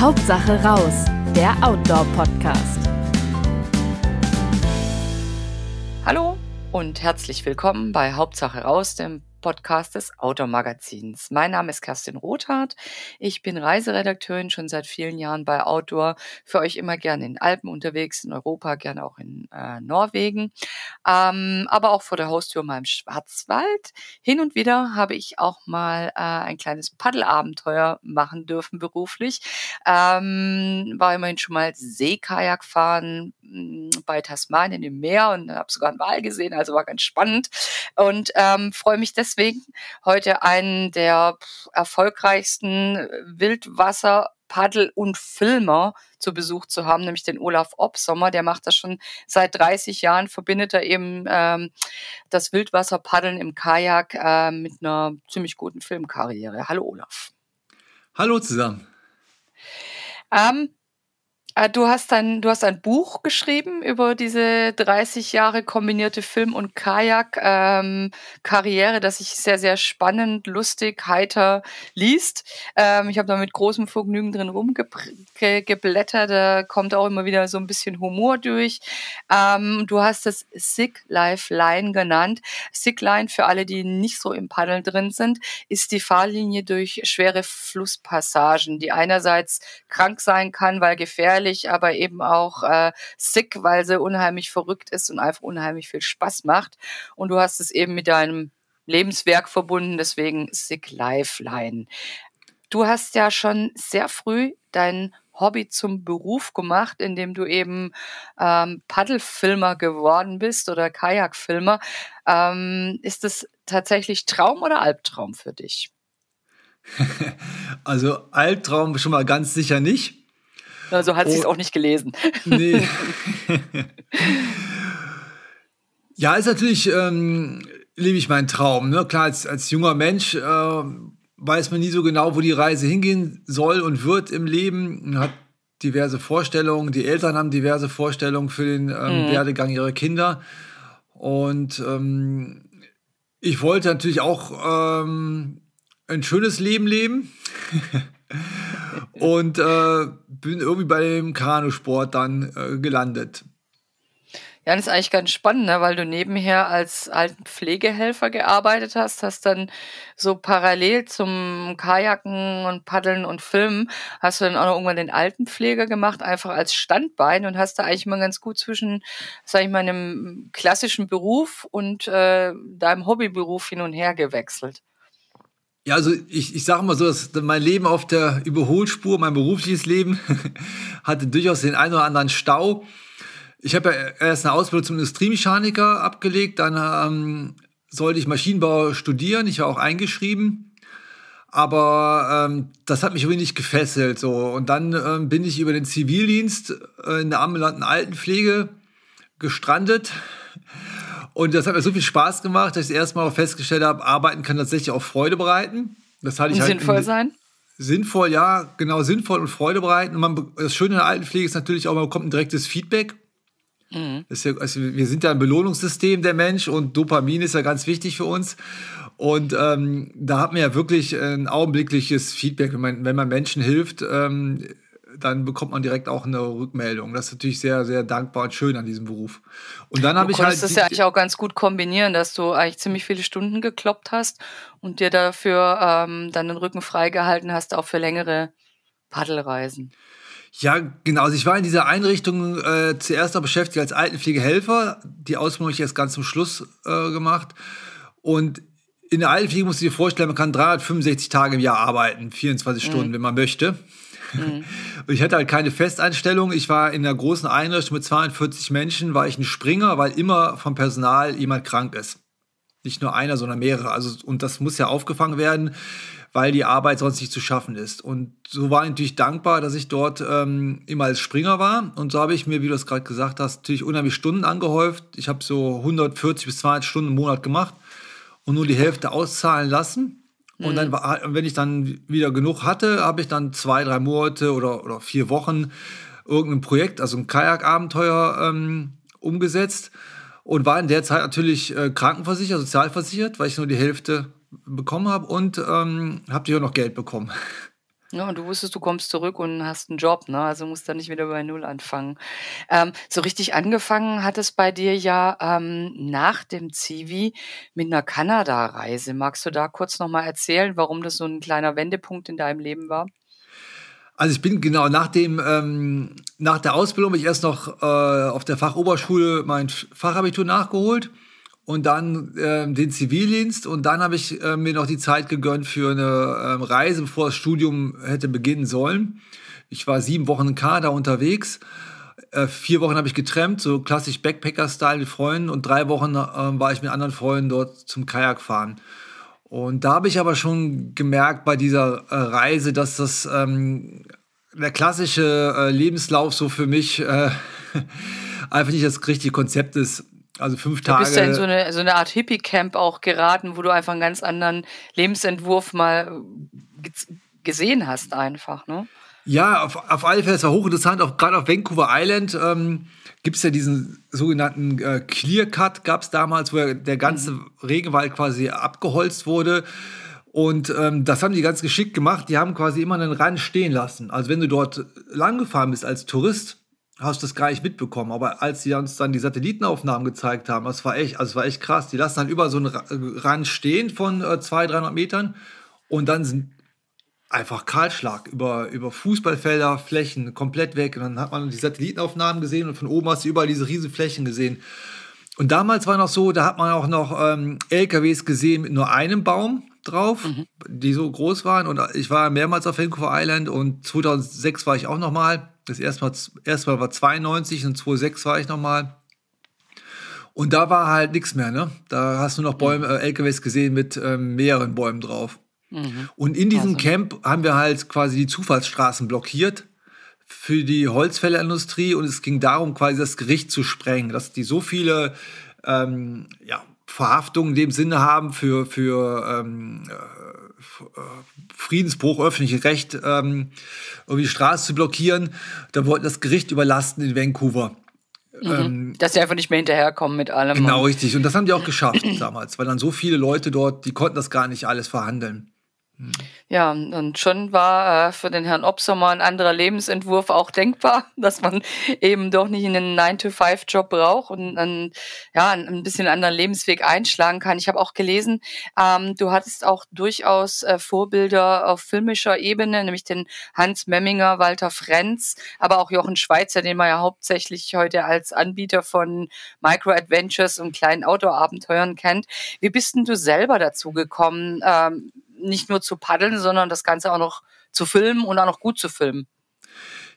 Hauptsache raus, der Outdoor-Podcast. Hallo und herzlich willkommen bei Hauptsache raus, dem Podcast des Outdoor-Magazins. Mein Name ist Kerstin Rothardt. Ich bin Reiseredakteurin schon seit vielen Jahren bei Outdoor. Für euch immer gerne in Alpen unterwegs, in Europa, gerne auch in äh, Norwegen, ähm, aber auch vor der Haustür mal im Schwarzwald. Hin und wieder habe ich auch mal äh, ein kleines Paddelabenteuer machen dürfen beruflich. Ähm, war immerhin schon mal Seekajak fahren mm, bei Tasmanien im Meer und habe sogar einen Wal gesehen, also war ganz spannend und ähm, freue mich deswegen deswegen heute einen der erfolgreichsten Wildwasser Paddel und Filmer zu Besuch zu haben, nämlich den Olaf Obsommer. Der macht das schon seit 30 Jahren, verbindet er eben ähm, das Wildwasserpaddeln im Kajak äh, mit einer ziemlich guten Filmkarriere. Hallo Olaf. Hallo zusammen. Ähm, äh, du hast ein, du hast ein Buch geschrieben über diese 30 Jahre kombinierte Film- und Kajak-Karriere, ähm, das sich sehr, sehr spannend, lustig, heiter liest. Ähm, ich habe da mit großem Vergnügen drin rumgeblättert. Da kommt auch immer wieder so ein bisschen Humor durch. Ähm, du hast es Sick Life Line genannt. Sick Line, für alle, die nicht so im Paddeln drin sind, ist die Fahrlinie durch schwere Flusspassagen, die einerseits krank sein kann, weil gefährlich gefährlich, aber eben auch äh, sick, weil sie unheimlich verrückt ist und einfach unheimlich viel Spaß macht. Und du hast es eben mit deinem Lebenswerk verbunden, deswegen Sick Lifeline. Du hast ja schon sehr früh dein Hobby zum Beruf gemacht, indem du eben ähm, Paddelfilmer geworden bist oder Kajakfilmer. Ähm, ist das tatsächlich Traum oder Albtraum für dich? Also Albtraum schon mal ganz sicher nicht. So hat oh, sie es auch nicht gelesen. Nee. ja, ist natürlich, ähm, lebe ich meinen Traum. Ne? Klar, als, als junger Mensch äh, weiß man nie so genau, wo die Reise hingehen soll und wird im Leben. Man hat diverse Vorstellungen. Die Eltern haben diverse Vorstellungen für den ähm, mhm. Werdegang ihrer Kinder. Und ähm, ich wollte natürlich auch ähm, ein schönes Leben leben. und äh, bin irgendwie bei dem Kanusport dann äh, gelandet. Ja, das ist eigentlich ganz spannend, ne? weil du nebenher als alten Pflegehelfer gearbeitet hast, hast dann so parallel zum Kajaken und Paddeln und Filmen, hast du dann auch noch irgendwann den Altenpfleger gemacht, einfach als Standbein und hast da eigentlich mal ganz gut zwischen, sag ich mal, einem klassischen Beruf und äh, deinem Hobbyberuf hin und her gewechselt. Ja, also ich, ich sage mal so, dass mein Leben auf der Überholspur, mein berufliches Leben, hatte durchaus den einen oder anderen Stau. Ich habe ja erst eine Ausbildung zum Industriemechaniker abgelegt, dann ähm, sollte ich Maschinenbau studieren, ich war auch eingeschrieben. Aber ähm, das hat mich irgendwie nicht gefesselt. So. Und dann ähm, bin ich über den Zivildienst äh, in der ambulanten Altenpflege gestrandet und das hat mir so viel Spaß gemacht, dass ich erstmal festgestellt habe, Arbeiten kann tatsächlich auch Freude bereiten. Das hatte ich und halt sinnvoll sein? Sinnvoll, ja, genau, sinnvoll und Freude bereiten. Und man, das Schöne in der Altenpflege ist natürlich auch, man bekommt ein direktes Feedback. Mhm. Ja, also wir sind ja ein Belohnungssystem, der Mensch, und Dopamin ist ja ganz wichtig für uns. Und ähm, da hat man ja wirklich ein augenblickliches Feedback, wenn man, wenn man Menschen hilft. Ähm, dann bekommt man direkt auch eine Rückmeldung. Das ist natürlich sehr, sehr dankbar und schön an diesem Beruf. Und dann habe ich halt. Du das ja eigentlich auch ganz gut kombinieren, dass du eigentlich ziemlich viele Stunden gekloppt hast und dir dafür ähm, dann den Rücken freigehalten hast, auch für längere Paddelreisen. Ja, genau. Also ich war in dieser Einrichtung äh, zuerst auch beschäftigt als Altenpflegehelfer. Die Ausbildung habe ich erst ganz zum Schluss äh, gemacht. Und in der Altenpflege musst du dir vorstellen, man kann 365 Tage im Jahr arbeiten, 24 mhm. Stunden, wenn man möchte. Mhm. Ich hatte halt keine Festeinstellung. Ich war in einer großen Einrichtung mit 42 Menschen, war ich ein Springer, weil immer vom Personal jemand krank ist. Nicht nur einer, sondern mehrere. Also, und das muss ja aufgefangen werden, weil die Arbeit sonst nicht zu schaffen ist. Und so war ich natürlich dankbar, dass ich dort ähm, immer als Springer war. Und so habe ich mir, wie du es gerade gesagt hast, natürlich unheimlich Stunden angehäuft. Ich habe so 140 bis 200 Stunden im Monat gemacht und nur die Hälfte auszahlen lassen. Und dann, mhm. wenn ich dann wieder genug hatte, habe ich dann zwei, drei Monate oder, oder vier Wochen irgendein Projekt, also ein Kajakabenteuer ähm, umgesetzt und war in der Zeit natürlich äh, krankenversichert, sozialversichert, weil ich nur die Hälfte bekommen habe und ähm, habe auch noch Geld bekommen. Ja, und du wusstest, du kommst zurück und hast einen Job, ne? Also musst dann nicht wieder bei Null anfangen. Ähm, so richtig angefangen hat es bei dir ja ähm, nach dem Zivi mit einer Kanada-Reise. Magst du da kurz nochmal erzählen, warum das so ein kleiner Wendepunkt in deinem Leben war? Also ich bin genau nach dem ähm, nach der Ausbildung bin ich erst noch äh, auf der Fachoberschule mein Fachabitur nachgeholt und dann äh, den Zivildienst und dann habe ich äh, mir noch die Zeit gegönnt für eine ähm, Reise, bevor das Studium hätte beginnen sollen. Ich war sieben Wochen in Kanada unterwegs. Äh, vier Wochen habe ich getrennt, so klassisch Backpacker-Style mit Freunden und drei Wochen äh, war ich mit anderen Freunden dort zum Kajakfahren. Und da habe ich aber schon gemerkt bei dieser äh, Reise, dass das ähm, der klassische äh, Lebenslauf so für mich äh, einfach nicht das richtige Konzept ist. Also fünf Tage. Du bist ja in so eine, so eine Art Hippie-Camp auch geraten, wo du einfach einen ganz anderen Lebensentwurf mal gesehen hast, einfach, ne? Ja, auf, auf alle Fälle, es war hochinteressant, auch gerade auf Vancouver Island ähm, gibt es ja diesen sogenannten äh, Clear Cut, gab es damals, wo der ganze mhm. Regenwald quasi abgeholzt wurde. Und ähm, das haben die ganz geschickt gemacht. Die haben quasi immer einen Rand stehen lassen. Also wenn du dort lang gefahren bist als Tourist, hast du das gar nicht mitbekommen. Aber als sie uns dann die Satellitenaufnahmen gezeigt haben, das war echt, also das war echt krass. Die lassen dann über so einen Rand stehen von äh, 200, 300 Metern und dann sind einfach Kahlschlag über, über Fußballfelder, Flächen komplett weg. Und dann hat man die Satellitenaufnahmen gesehen und von oben hast du überall diese riesen Flächen gesehen. Und damals war noch so, da hat man auch noch ähm, LKWs gesehen mit nur einem Baum drauf, mhm. die so groß waren. Und ich war mehrmals auf Vancouver Island und 2006 war ich auch noch mal. Das erste Mal, erste Mal war 92 und 2006 war ich noch mal. Und da war halt nichts mehr, ne? Da hast du noch Bäume, äh, LKWs gesehen mit ähm, mehreren Bäumen drauf. Mhm. Und in diesem also. Camp haben wir halt quasi die Zufallsstraßen blockiert für die Holzfällerindustrie und es ging darum, quasi das Gericht zu sprengen, dass die so viele ähm, ja, Verhaftungen in dem Sinne haben für, für ähm, äh, Friedensbruch, öffentliches Recht, ähm, irgendwie die Straße zu blockieren. Da wollten das Gericht überlasten in Vancouver. Mhm. Ähm, Dass sie einfach nicht mehr hinterherkommen mit allem. Genau, richtig. Und das haben die auch geschafft damals, weil dann so viele Leute dort, die konnten das gar nicht alles verhandeln. Ja, und schon war äh, für den Herrn Obsommer ein anderer Lebensentwurf auch denkbar, dass man eben doch nicht einen 9-to-5-Job braucht und einen, ja, ein bisschen anderen Lebensweg einschlagen kann. Ich habe auch gelesen, ähm, du hattest auch durchaus äh, Vorbilder auf filmischer Ebene, nämlich den Hans Memminger, Walter Frenz, aber auch Jochen Schweizer, den man ja hauptsächlich heute als Anbieter von Micro-Adventures und kleinen Outdoor-Abenteuern kennt. Wie bist denn du selber dazu gekommen, ähm, nicht nur zu paddeln, sondern das Ganze auch noch zu filmen und auch noch gut zu filmen.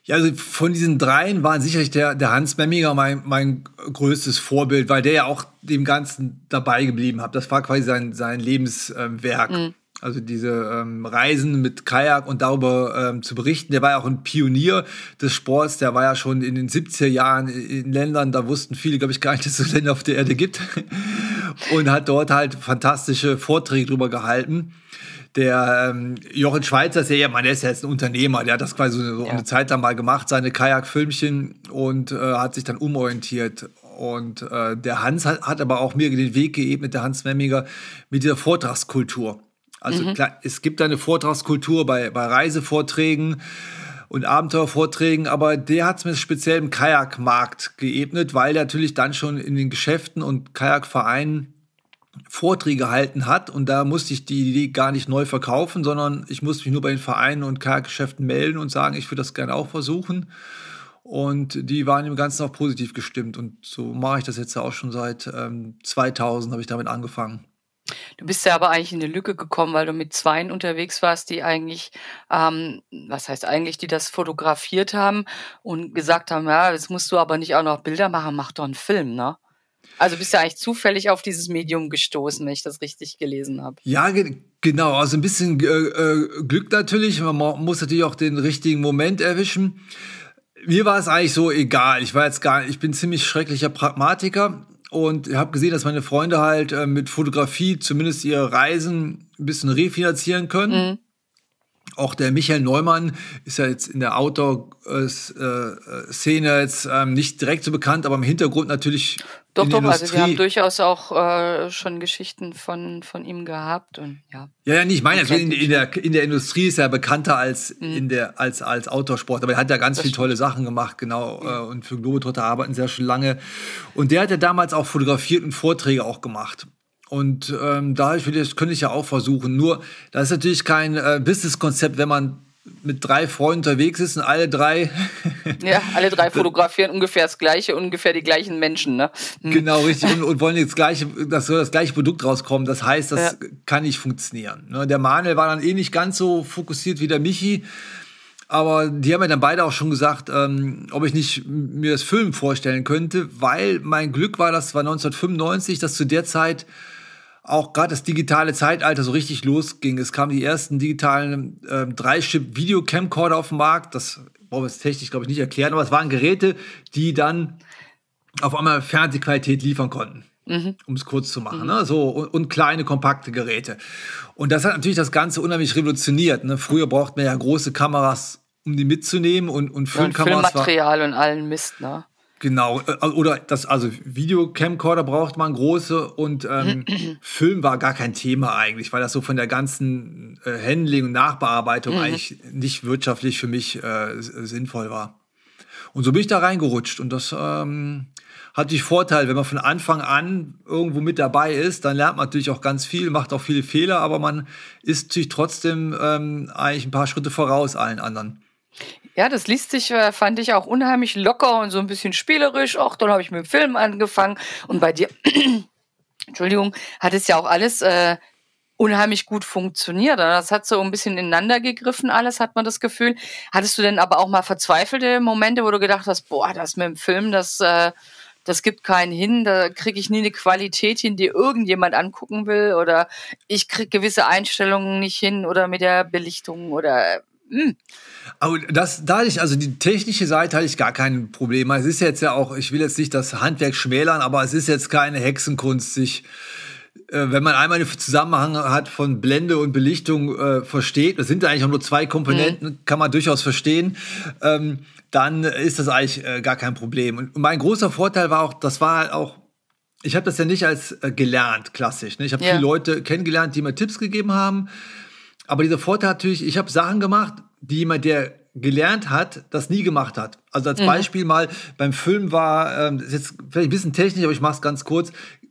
Ja, also von diesen dreien war sicherlich der, der Hans Memminger mein, mein größtes Vorbild, weil der ja auch dem Ganzen dabei geblieben hat. Das war quasi sein, sein Lebenswerk. Mhm. Also diese ähm, Reisen mit Kajak und darüber ähm, zu berichten. Der war ja auch ein Pionier des Sports. Der war ja schon in den 70er Jahren in Ländern, da wussten viele, glaube ich, gar nicht, dass es Länder auf der Erde gibt. und hat dort halt fantastische Vorträge drüber gehalten der ähm, Jochen Schweizer ist ja eher, der ist ja jetzt ein Unternehmer, der hat das quasi so ja. eine Zeit lang mal gemacht, seine Kajakfilmchen und äh, hat sich dann umorientiert. Und äh, der Hans hat, hat aber auch mir den Weg geebnet, der Hans Memminger, mit dieser Vortragskultur. Also mhm. klar, es gibt eine Vortragskultur bei, bei Reisevorträgen und Abenteuervorträgen, aber der hat es mir speziell im Kajakmarkt geebnet, weil natürlich dann schon in den Geschäften und Kajakvereinen Vorträge gehalten hat und da musste ich die Idee gar nicht neu verkaufen, sondern ich musste mich nur bei den Vereinen und Kajakgeschäften melden und sagen, ich würde das gerne auch versuchen. Und die waren im Ganzen auch positiv gestimmt. Und so mache ich das jetzt auch schon seit ähm, 2000 habe ich damit angefangen. Du bist ja aber eigentlich in eine Lücke gekommen, weil du mit Zweien unterwegs warst, die eigentlich, ähm, was heißt eigentlich, die das fotografiert haben und gesagt haben, ja, jetzt musst du aber nicht auch noch Bilder machen, mach doch einen Film, ne? Also bist du eigentlich zufällig auf dieses Medium gestoßen, wenn ich das richtig gelesen habe. Ja, ge genau. Also ein bisschen äh, äh, Glück natürlich. Man muss natürlich auch den richtigen Moment erwischen. Mir war es eigentlich so egal. Ich war jetzt gar, ich bin ziemlich schrecklicher Pragmatiker und habe gesehen, dass meine Freunde halt äh, mit Fotografie zumindest ihre Reisen ein bisschen refinanzieren können. Mhm. Auch der Michael Neumann ist ja jetzt in der Outdoor-Szene jetzt ähm, nicht direkt so bekannt, aber im Hintergrund natürlich Doch, doch, Industrie. also wir haben durchaus auch äh, schon Geschichten von, von ihm gehabt und ja. Ja, ja, nee, ich meine, also in, in, der, in der Industrie ist er bekannter als mhm. in der als als Outdoor-Sport, aber er hat ja ganz viele tolle Sachen gemacht, genau. Mhm. Äh, und für Globetrotter arbeiten sehr schon lange. Und der hat ja damals auch fotografiert und Vorträge auch gemacht. Und ähm, da das könnte ich ja auch versuchen. Nur, das ist natürlich kein äh, Business-Konzept, wenn man mit drei Freunden unterwegs ist und alle drei. ja, alle drei fotografieren ungefähr das gleiche, ungefähr die gleichen Menschen, ne? Hm. Genau, richtig. Und, und, wollen das gleiche, das soll das gleiche Produkt rauskommen. Das heißt, das ja. kann nicht funktionieren. Ne? Der Manuel war dann eh nicht ganz so fokussiert wie der Michi. Aber die haben ja dann beide auch schon gesagt, ähm, ob ich nicht mir das Film vorstellen könnte, weil mein Glück war, das war 1995, dass zu der Zeit auch gerade das digitale Zeitalter so richtig losging. Es kamen die ersten digitalen äh, Drei-Chip-Video-Camcorder auf den Markt. Das brauchen wir jetzt technisch, glaube ich, nicht erklären, aber es waren Geräte, die dann auf einmal Fernsehqualität liefern konnten. Mhm. Um es kurz zu machen, mhm. ne? so und, und, kleine kompakte Geräte. Und das hat natürlich das Ganze unheimlich revolutioniert. Ne? Früher braucht man ja große Kameras, um die mitzunehmen und, und Filmkameras. Ja, und Filmmaterial war, und allen Mist, ne? Genau, äh, oder das, also Videocamcorder braucht man große und ähm, Film war gar kein Thema eigentlich, weil das so von der ganzen äh, Handling und Nachbearbeitung mhm. eigentlich nicht wirtschaftlich für mich äh, sinnvoll war. Und so bin ich da reingerutscht und das ähm, hat die Vorteil, wenn man von Anfang an irgendwo mit dabei ist, dann lernt man natürlich auch ganz viel, macht auch viele Fehler, aber man ist natürlich trotzdem ähm, eigentlich ein paar Schritte voraus allen anderen. Ja, das liest sich, äh, fand ich auch unheimlich locker und so ein bisschen spielerisch. Auch dann habe ich mit dem Film angefangen. Und bei dir, Entschuldigung, hat es ja auch alles äh, unheimlich gut funktioniert. Das hat so ein bisschen ineinander gegriffen, alles, hat man das Gefühl. Hattest du denn aber auch mal verzweifelte Momente, wo du gedacht hast, boah, das mit dem Film, das, äh, das gibt keinen hin, da kriege ich nie eine Qualität hin, die irgendjemand angucken will oder ich kriege gewisse Einstellungen nicht hin oder mit der Belichtung oder mh. Aber das, da ich, also die technische Seite hatte ich gar kein Problem. Es ist jetzt ja auch, ich will jetzt nicht das Handwerk schmälern, aber es ist jetzt keine Hexenkunst, sich äh, wenn man einmal den Zusammenhang hat von Blende und Belichtung äh, versteht, das sind ja eigentlich auch nur zwei Komponenten, mhm. kann man durchaus verstehen, ähm, dann ist das eigentlich äh, gar kein Problem. Und mein großer Vorteil war auch, das war halt auch, ich habe das ja nicht als äh, gelernt, klassisch. Ne? Ich habe ja. viele Leute kennengelernt, die mir Tipps gegeben haben. Aber dieser Vorteil natürlich, ich habe Sachen gemacht, die jemand, der gelernt hat, das nie gemacht hat. Also als mhm. Beispiel mal beim Film war, ähm, ist jetzt vielleicht ein bisschen technisch, aber ich mache es ganz kurz.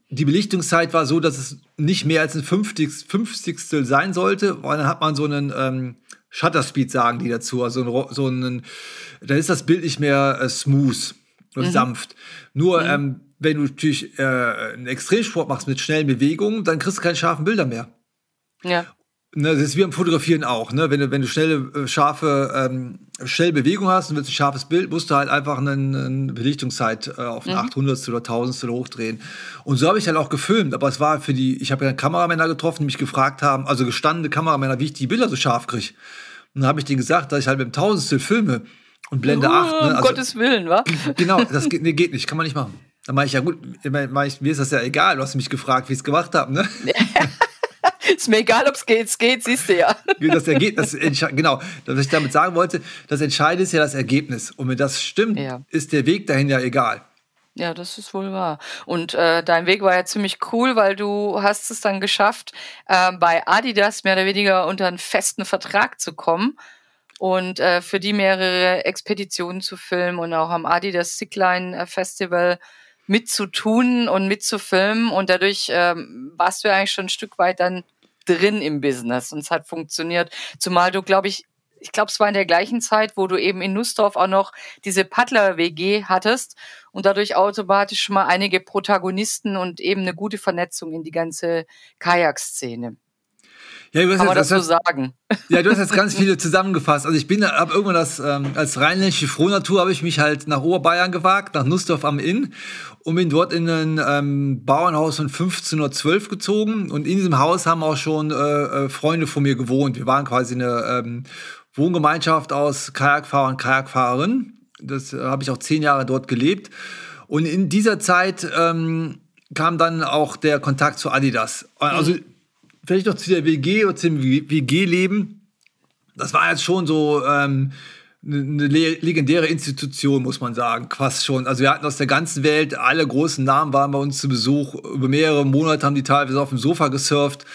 Die Belichtungszeit war so, dass es nicht mehr als ein Fünfzigstel sein sollte, weil dann hat man so einen ähm, Shutter Speed, sagen die dazu, also ein, so einen, dann ist das Bild nicht mehr äh, smooth und mhm. sanft. Nur mhm. ähm, wenn du natürlich äh, einen Extremsport machst mit schnellen Bewegungen, dann kriegst du keine scharfen Bilder mehr. Ja. Ne, das ist wie beim Fotografieren auch. Ne? Wenn, du, wenn du schnelle, äh, scharfe, ähm, schnelle Bewegung hast und willst ein scharfes Bild, musst du halt einfach eine, eine Belichtungszeit äh, auf ein mhm. 800 oder 1000 hochdrehen. Und so habe ich halt auch gefilmt. Aber es war für die, ich habe ja Kameramänner getroffen, die mich gefragt haben, also gestandene Kameramänner, wie ich die Bilder so scharf kriege. Und dann habe ich denen gesagt, dass ich halt mit dem Tausendstel filme und Blende uh, 8. Ne? Also, um Gottes Willen, wa? Genau, das geht, nee, geht nicht, kann man nicht machen. Dann mache ich ja gut, ich, mir ist das ja egal, du hast mich gefragt, wie ich es gemacht habe. Ne? ist mir egal, ob es geht, es geht, siehst du ja. Das Ergebnis, genau, was ich damit sagen wollte, das Entscheidende ist ja das Ergebnis. Und wenn das stimmt, ja. ist der Weg dahin ja egal. Ja, das ist wohl wahr. Und äh, dein Weg war ja ziemlich cool, weil du hast es dann geschafft, äh, bei Adidas mehr oder weniger unter einen festen Vertrag zu kommen und äh, für die mehrere Expeditionen zu filmen und auch am Adidas Sickline Festival mitzutun und mitzufilmen. Und dadurch ähm, warst du ja eigentlich schon ein Stück weit dann drin im Business und es hat funktioniert. Zumal du, glaube ich, ich glaube, es war in der gleichen Zeit, wo du eben in Nussdorf auch noch diese Paddler-WG hattest und dadurch automatisch mal einige Protagonisten und eben eine gute Vernetzung in die ganze Kajak-Szene. Ja, Kann man das, so sagen? Ja, du hast jetzt ganz viele zusammengefasst. Also ich bin, habe irgendwann das, ähm, als rheinländische Frohnatur habe ich mich halt nach Oberbayern gewagt, nach Nussdorf am Inn und bin dort in ein ähm, Bauernhaus von 1512 gezogen. Und in diesem Haus haben auch schon äh, äh, Freunde von mir gewohnt. Wir waren quasi eine ähm, Wohngemeinschaft aus Kajakfahrern und Kajakfahrerinnen. Das äh, habe ich auch zehn Jahre dort gelebt. Und in dieser Zeit ähm, kam dann auch der Kontakt zu Adidas. Also mhm vielleicht noch zu der WG oder zum WG-Leben. Das war jetzt schon so ähm, eine legendäre Institution, muss man sagen, fast schon. Also wir hatten aus der ganzen Welt, alle großen Namen waren bei uns zu Besuch. Über mehrere Monate haben die teilweise auf dem Sofa gesurft.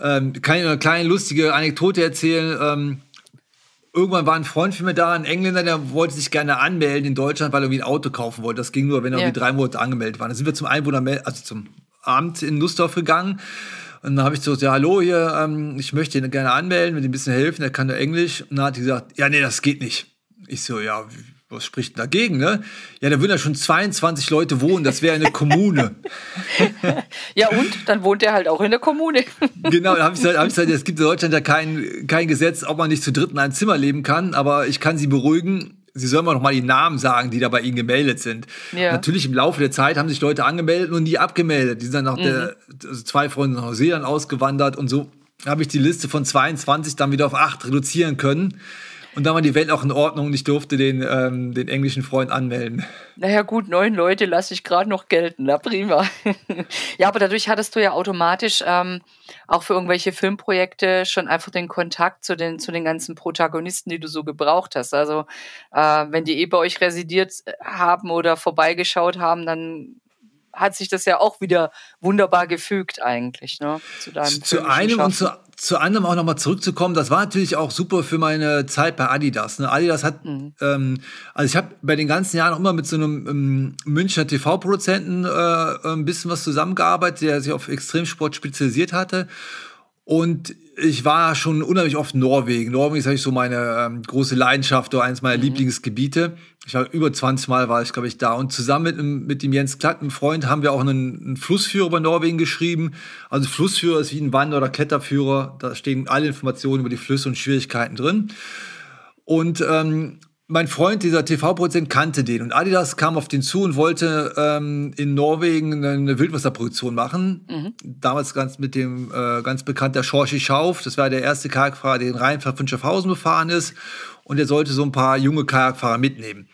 Ähm, kann ich eine kleine lustige Anekdote erzählen? Ähm, irgendwann war ein Freund von mir da, ein Engländer, der wollte sich gerne anmelden in Deutschland, weil er irgendwie ein Auto kaufen wollte. Das ging nur, wenn er ja. irgendwie drei Monate angemeldet war. Dann sind wir zum Einwohner, also zum Amt in Nussdorf gegangen. Und dann habe ich so, ja, hallo hier, ähm, ich möchte ihn gerne anmelden, will ihm ein bisschen helfen, der kann nur Englisch. Und dann hat die gesagt, ja, nee, das geht nicht. Ich so, ja, was spricht denn dagegen, ne? Ja, da würden ja schon 22 Leute wohnen, das wäre eine Kommune. ja, und? Dann wohnt er halt auch in der Kommune. genau, da habe ich, hab ich gesagt, es gibt in Deutschland ja kein, kein Gesetz, ob man nicht zu dritt in einem Zimmer leben kann, aber ich kann Sie beruhigen, Sie sollen mal die Namen sagen, die da bei Ihnen gemeldet sind. Ja. Natürlich im Laufe der Zeit haben sich Leute angemeldet und nie abgemeldet. Die sind dann nach mhm. der, also zwei Freunde nach Neuseeland ausgewandert und so habe ich die Liste von 22 dann wieder auf 8 reduzieren können. Und dann war die Welt auch in Ordnung und ich durfte den, ähm, den englischen Freund anmelden. Naja, gut, neun Leute lasse ich gerade noch gelten. Na prima. ja, aber dadurch hattest du ja automatisch ähm, auch für irgendwelche Filmprojekte schon einfach den Kontakt zu den, zu den ganzen Protagonisten, die du so gebraucht hast. Also, äh, wenn die eh bei euch residiert haben oder vorbeigeschaut haben, dann hat sich das ja auch wieder wunderbar gefügt eigentlich, ne? Zu deinem Zu einem Schaffen. und zu, zu anderem auch nochmal zurückzukommen, das war natürlich auch super für meine Zeit bei Adidas. Ne? Adidas hat, mhm. ähm, also ich habe bei den ganzen Jahren auch immer mit so einem ähm, Münchner TV-Produzenten äh, ein bisschen was zusammengearbeitet, der sich auf Extremsport spezialisiert hatte. Und ich war schon unheimlich oft in Norwegen. Norwegen ist eigentlich so meine ähm, große Leidenschaft oder eines meiner mhm. Lieblingsgebiete. Ich war über 20 Mal war ich, glaube ich, da. Und zusammen mit, mit dem Jens Klatt, einem Freund, haben wir auch einen, einen Flussführer über Norwegen geschrieben. Also Flussführer ist wie ein Wander- oder Kletterführer. Da stehen alle Informationen über die Flüsse und Schwierigkeiten drin. Und ähm, mein Freund, dieser TV-Produzent, kannte den. Und Adidas kam auf den zu und wollte ähm, in Norwegen eine Wildwasserproduktion machen. Mhm. Damals ganz mit dem äh, ganz bekannten der Schorchi Schauf. Das war der erste Kajakfahrer, der den Rheinfahrt von Schaffhausen befahren ist. Und er sollte so ein paar junge Kajakfahrer mitnehmen.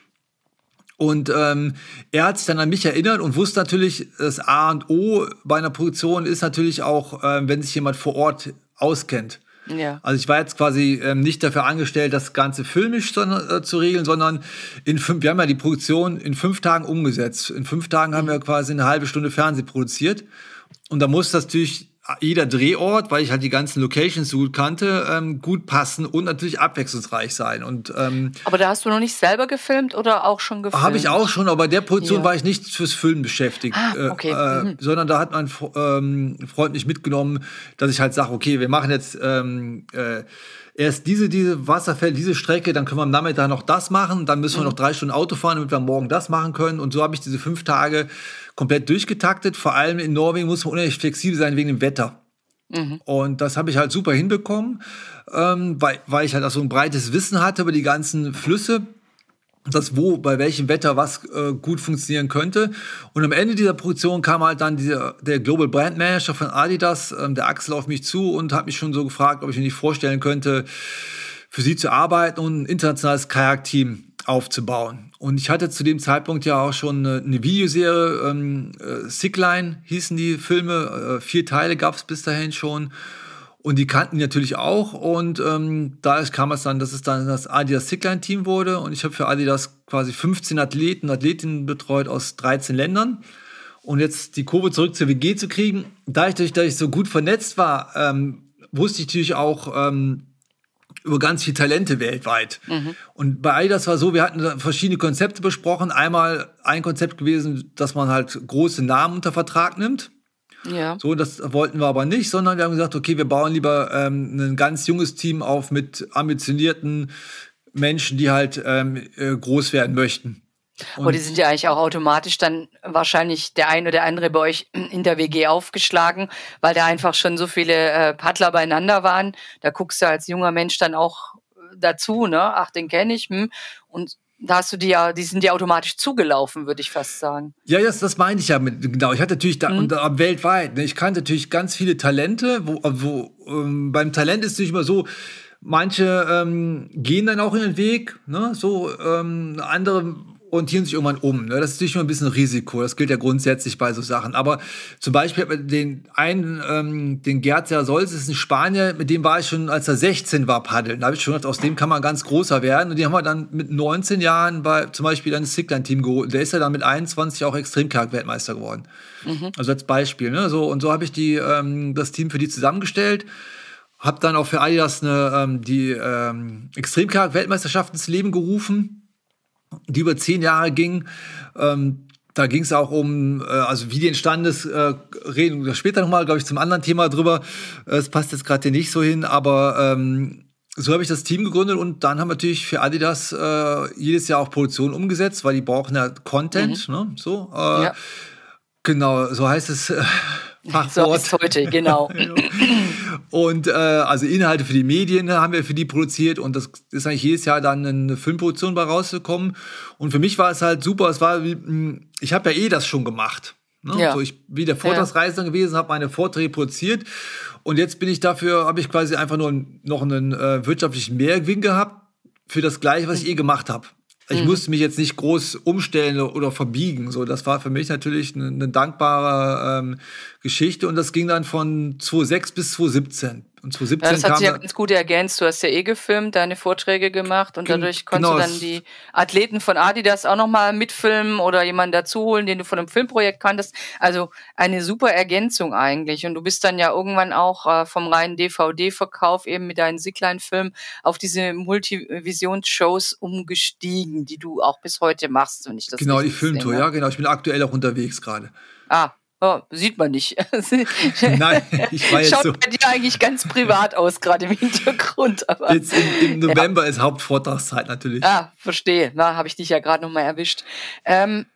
Und ähm, er hat sich dann an mich erinnert und wusste natürlich, das A und O bei einer Produktion ist natürlich auch, äh, wenn sich jemand vor Ort auskennt. Ja. Also ich war jetzt quasi ähm, nicht dafür angestellt, das Ganze filmisch sondern, äh, zu regeln, sondern in fünf, wir haben ja die Produktion in fünf Tagen umgesetzt. In fünf Tagen haben wir quasi eine halbe Stunde Fernseh produziert. Und da muss das natürlich jeder Drehort, weil ich halt die ganzen Locations so gut kannte, ähm, gut passen und natürlich abwechslungsreich sein. Und, ähm, aber da hast du noch nicht selber gefilmt oder auch schon gefilmt? Habe ich auch schon, aber bei der Position ja. war ich nicht fürs Filmen beschäftigt, ah, äh, okay. äh, mhm. sondern da hat mein ähm, Freund mich mitgenommen, dass ich halt sage, okay, wir machen jetzt ähm, äh, erst diese, diese Wasserfälle, diese Strecke, dann können wir am Nachmittag noch das machen, dann müssen wir mhm. noch drei Stunden Auto fahren, damit wir morgen das machen können. Und so habe ich diese fünf Tage komplett durchgetaktet. Vor allem in Norwegen muss man unheimlich flexibel sein wegen dem Wetter. Mhm. Und das habe ich halt super hinbekommen, ähm, weil, weil ich halt auch so ein breites Wissen hatte über die ganzen Flüsse das wo bei welchem Wetter was äh, gut funktionieren könnte. Und am Ende dieser Produktion kam halt dann dieser, der Global Brand Manager von Adidas, ähm, der Axel, auf mich zu und hat mich schon so gefragt, ob ich mir nicht vorstellen könnte, für sie zu arbeiten und ein internationales Kajak-Team aufzubauen. Und ich hatte zu dem Zeitpunkt ja auch schon eine, eine Videoserie, ähm, äh, Sickline hießen die Filme, äh, vier Teile gab es bis dahin schon. Und die kannten die natürlich auch. Und ähm, da kam es dann, dass es dann das Adidas Sickline-Team wurde. Und ich habe für Adidas quasi 15 Athleten, Athletinnen betreut aus 13 Ländern. Und jetzt die Kurve zurück zur WG zu kriegen, dadurch, dass ich so gut vernetzt war, ähm, wusste ich natürlich auch, ähm, über ganz viele Talente weltweit. Mhm. Und bei Adidas war so, wir hatten verschiedene Konzepte besprochen. Einmal ein Konzept gewesen, dass man halt große Namen unter Vertrag nimmt. Ja. So, das wollten wir aber nicht, sondern wir haben gesagt, okay, wir bauen lieber ähm, ein ganz junges Team auf mit ambitionierten Menschen, die halt ähm, äh, groß werden möchten. Und die sind ja eigentlich auch automatisch dann wahrscheinlich der ein oder andere bei euch in der WG aufgeschlagen, weil da einfach schon so viele äh, Paddler beieinander waren. Da guckst du als junger Mensch dann auch dazu, ne? Ach, den kenne ich. Hm. Und da hast du die ja, die sind ja automatisch zugelaufen, würde ich fast sagen. Ja, das, das meine ich ja mit, genau. Ich hatte natürlich da, mhm. und, uh, weltweit, ne, ich kannte natürlich ganz viele Talente, wo, wo ähm, beim Talent ist es natürlich immer so, manche ähm, gehen dann auch in den Weg, ne, so, ähm, andere orientieren sich irgendwann um. Ne? Das ist natürlich immer ein bisschen Risiko. Das gilt ja grundsätzlich bei so Sachen. Aber zum Beispiel hat man den einen, ähm, den Gerd Solz, ist ein Spanier, mit dem war ich schon, als er 16 war, paddeln. Da habe ich schon gedacht, aus dem kann man ganz großer werden. Und die haben wir dann mit 19 Jahren bei zum Beispiel dann das Sickline-Team geholt. Der ist ja dann mit 21 auch Extremkarg-Weltmeister geworden. Mhm. Also als Beispiel. Ne? So, und so habe ich die, ähm, das Team für die zusammengestellt. Hab dann auch für Adidas eine, ähm, die ähm, Extremkarg-Weltmeisterschaft ins Leben gerufen die über zehn Jahre ging. Ähm, da ging es auch um, äh, also wie die entstanden ist, äh, reden wir später nochmal, glaube ich, zum anderen Thema drüber. Es passt jetzt gerade hier nicht so hin, aber ähm, so habe ich das Team gegründet und dann haben wir natürlich für Adidas äh, jedes Jahr auch Produktion umgesetzt, weil die brauchen ja Content, mhm. ne? So. Äh, ja. Genau, so heißt es. Fachwort. So heute, genau. und äh, also Inhalte für die Medien haben wir für die produziert und das ist eigentlich jedes Jahr dann eine Filmproduktion bei rausgekommen. Und für mich war es halt super. Es war, hm, ich habe ja eh das schon gemacht. Ne? Ja. So, ich bin der Vortragsreisender ja. gewesen, habe meine Vorträge produziert und jetzt bin ich dafür, habe ich quasi einfach nur noch einen äh, wirtschaftlichen Mehrgewinn gehabt für das Gleiche, was ich eh gemacht habe. Ich mhm. musste mich jetzt nicht groß umstellen oder verbiegen. So, das war für mich natürlich eine, eine dankbare ähm, Geschichte und das ging dann von 2006 bis 2017. Und 2017 ja, das hat sich ja ganz gut ergänzt. Du hast ja eh gefilmt, deine Vorträge gemacht und dadurch konntest genau, du dann die Athleten von Adidas auch nochmal mitfilmen oder jemanden dazuholen, den du von einem Filmprojekt kanntest. Also eine super Ergänzung eigentlich. Und du bist dann ja irgendwann auch äh, vom reinen DVD-Verkauf eben mit deinen Sickline-Filmen auf diese Multivisions-Shows umgestiegen, die du auch bis heute machst. Wenn ich das genau, die Filmtour, ja, genau. Ich bin aktuell auch unterwegs gerade. Ah, Oh, sieht man nicht. Nein, ich war jetzt Schaut so. bei dir eigentlich ganz privat aus, gerade im Hintergrund. Aber, jetzt im, im November ja. ist Hauptvortragszeit natürlich. Ah, verstehe. Na, habe ich dich ja gerade nochmal erwischt. Ähm,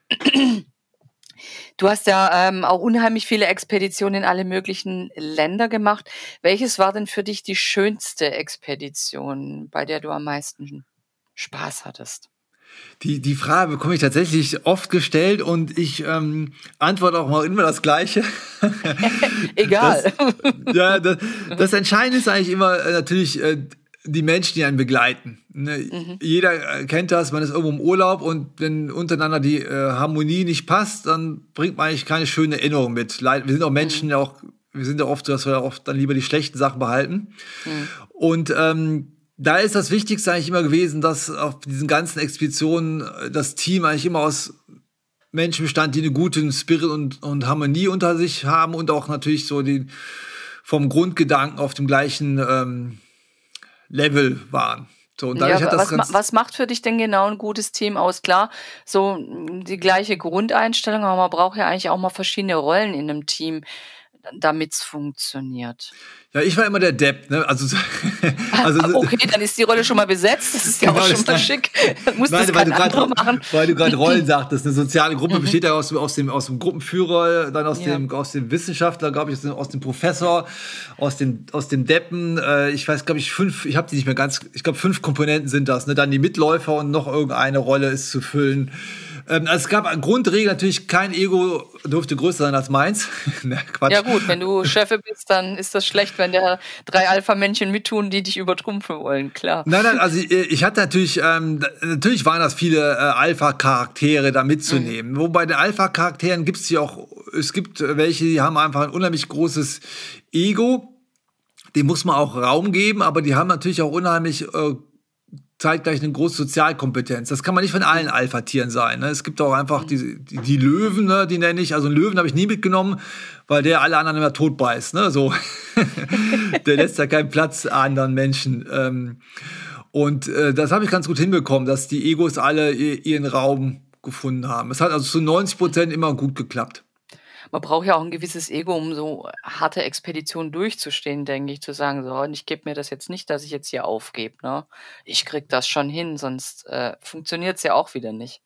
du hast ja ähm, auch unheimlich viele Expeditionen in alle möglichen Länder gemacht. Welches war denn für dich die schönste Expedition, bei der du am meisten Spaß hattest? Die, die Frage bekomme ich tatsächlich oft gestellt und ich ähm, antworte auch mal immer das Gleiche. Egal. Das, ja, das, das, Entscheidende ist eigentlich immer äh, natürlich äh, die Menschen, die einen begleiten. Ne? Mhm. Jeder kennt das, man ist irgendwo im Urlaub und wenn untereinander die äh, Harmonie nicht passt, dann bringt man eigentlich keine schöne Erinnerung mit. Wir sind auch Menschen, mhm. auch, wir sind ja oft so, dass wir oft dann lieber die schlechten Sachen behalten. Mhm. Und ähm, da ist das Wichtigste eigentlich immer gewesen, dass auf diesen ganzen Expeditionen äh, das Team eigentlich immer aus Menschen bestand, die einen guten Spirit und, und Harmonie unter sich haben und auch natürlich so die vom Grundgedanken auf dem gleichen ähm, Level waren. So, und ja, hat das was, was macht für dich denn genau ein gutes Team aus? Klar, so die gleiche Grundeinstellung, aber man braucht ja eigentlich auch mal verschiedene Rollen in einem Team, damit es funktioniert. Ja, ich war immer der Depp, ne? Also, also okay, dann ist die Rolle schon mal besetzt. Das ist ja genau, auch schon mal schick. Muss Nein, das weil, du grad, weil du gerade Rollen sagtest. Eine soziale Gruppe mhm. besteht ja aus, aus, dem, aus dem Gruppenführer, dann aus, ja. dem, aus dem Wissenschaftler, glaube ich, aus dem Professor, aus dem, aus dem Deppen. Äh, ich weiß, glaube ich, fünf, ich habe die nicht mehr ganz, ich glaube, fünf Komponenten sind das. Ne? Dann die Mitläufer und noch irgendeine Rolle ist zu füllen. Ähm, also es gab eine Grundregel natürlich, kein Ego durfte größer sein als meins. ne, Quatsch. Ja gut, wenn du Chef bist, dann ist das schlecht, wenn der drei Alpha-Männchen mittun, die dich übertrumpfen wollen, klar. Nein, nein, also ich, ich hatte natürlich, ähm, natürlich waren das viele äh, Alpha-Charaktere da mitzunehmen. Mhm. Wobei den Alpha-Charakteren gibt es ja auch, es gibt welche, die haben einfach ein unheimlich großes Ego. Dem muss man auch Raum geben, aber die haben natürlich auch unheimlich äh, zeitgleich eine große Sozialkompetenz. Das kann man nicht von allen Alpha-Tieren sein. Ne? Es gibt auch einfach die, die, die Löwen, ne? die nenne ich. Also einen Löwen habe ich nie mitgenommen, weil der alle anderen immer tot beißt. Ne? So. der lässt ja keinen Platz anderen Menschen. Ähm, und äh, das habe ich ganz gut hinbekommen, dass die Egos alle ihren Raum gefunden haben. Es hat also zu 90 Prozent immer gut geklappt man braucht ja auch ein gewisses Ego, um so harte Expeditionen durchzustehen, denke ich, zu sagen, so, und ich gebe mir das jetzt nicht, dass ich jetzt hier aufgebe, ne? Ich krieg das schon hin, sonst äh, funktioniert es ja auch wieder nicht.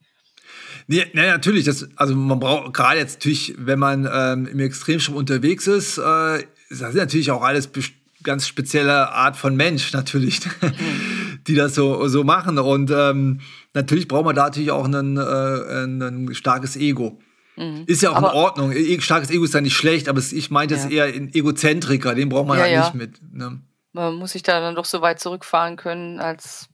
Nee, nee, natürlich, das, also man braucht gerade jetzt natürlich, wenn man ähm, im Extremschwimmen unterwegs ist, äh, das sind natürlich auch alles ganz spezielle Art von Mensch natürlich, mhm. die das so, so machen. Und ähm, natürlich braucht man da natürlich auch ein, äh, ein starkes Ego. Mhm. Ist ja auch aber, in Ordnung. E starkes Ego ist ja nicht schlecht, aber ich meinte es eher in Egozentriker, den braucht man ja, halt ja. nicht mit. Ne? Man muss sich da dann doch so weit zurückfahren können, als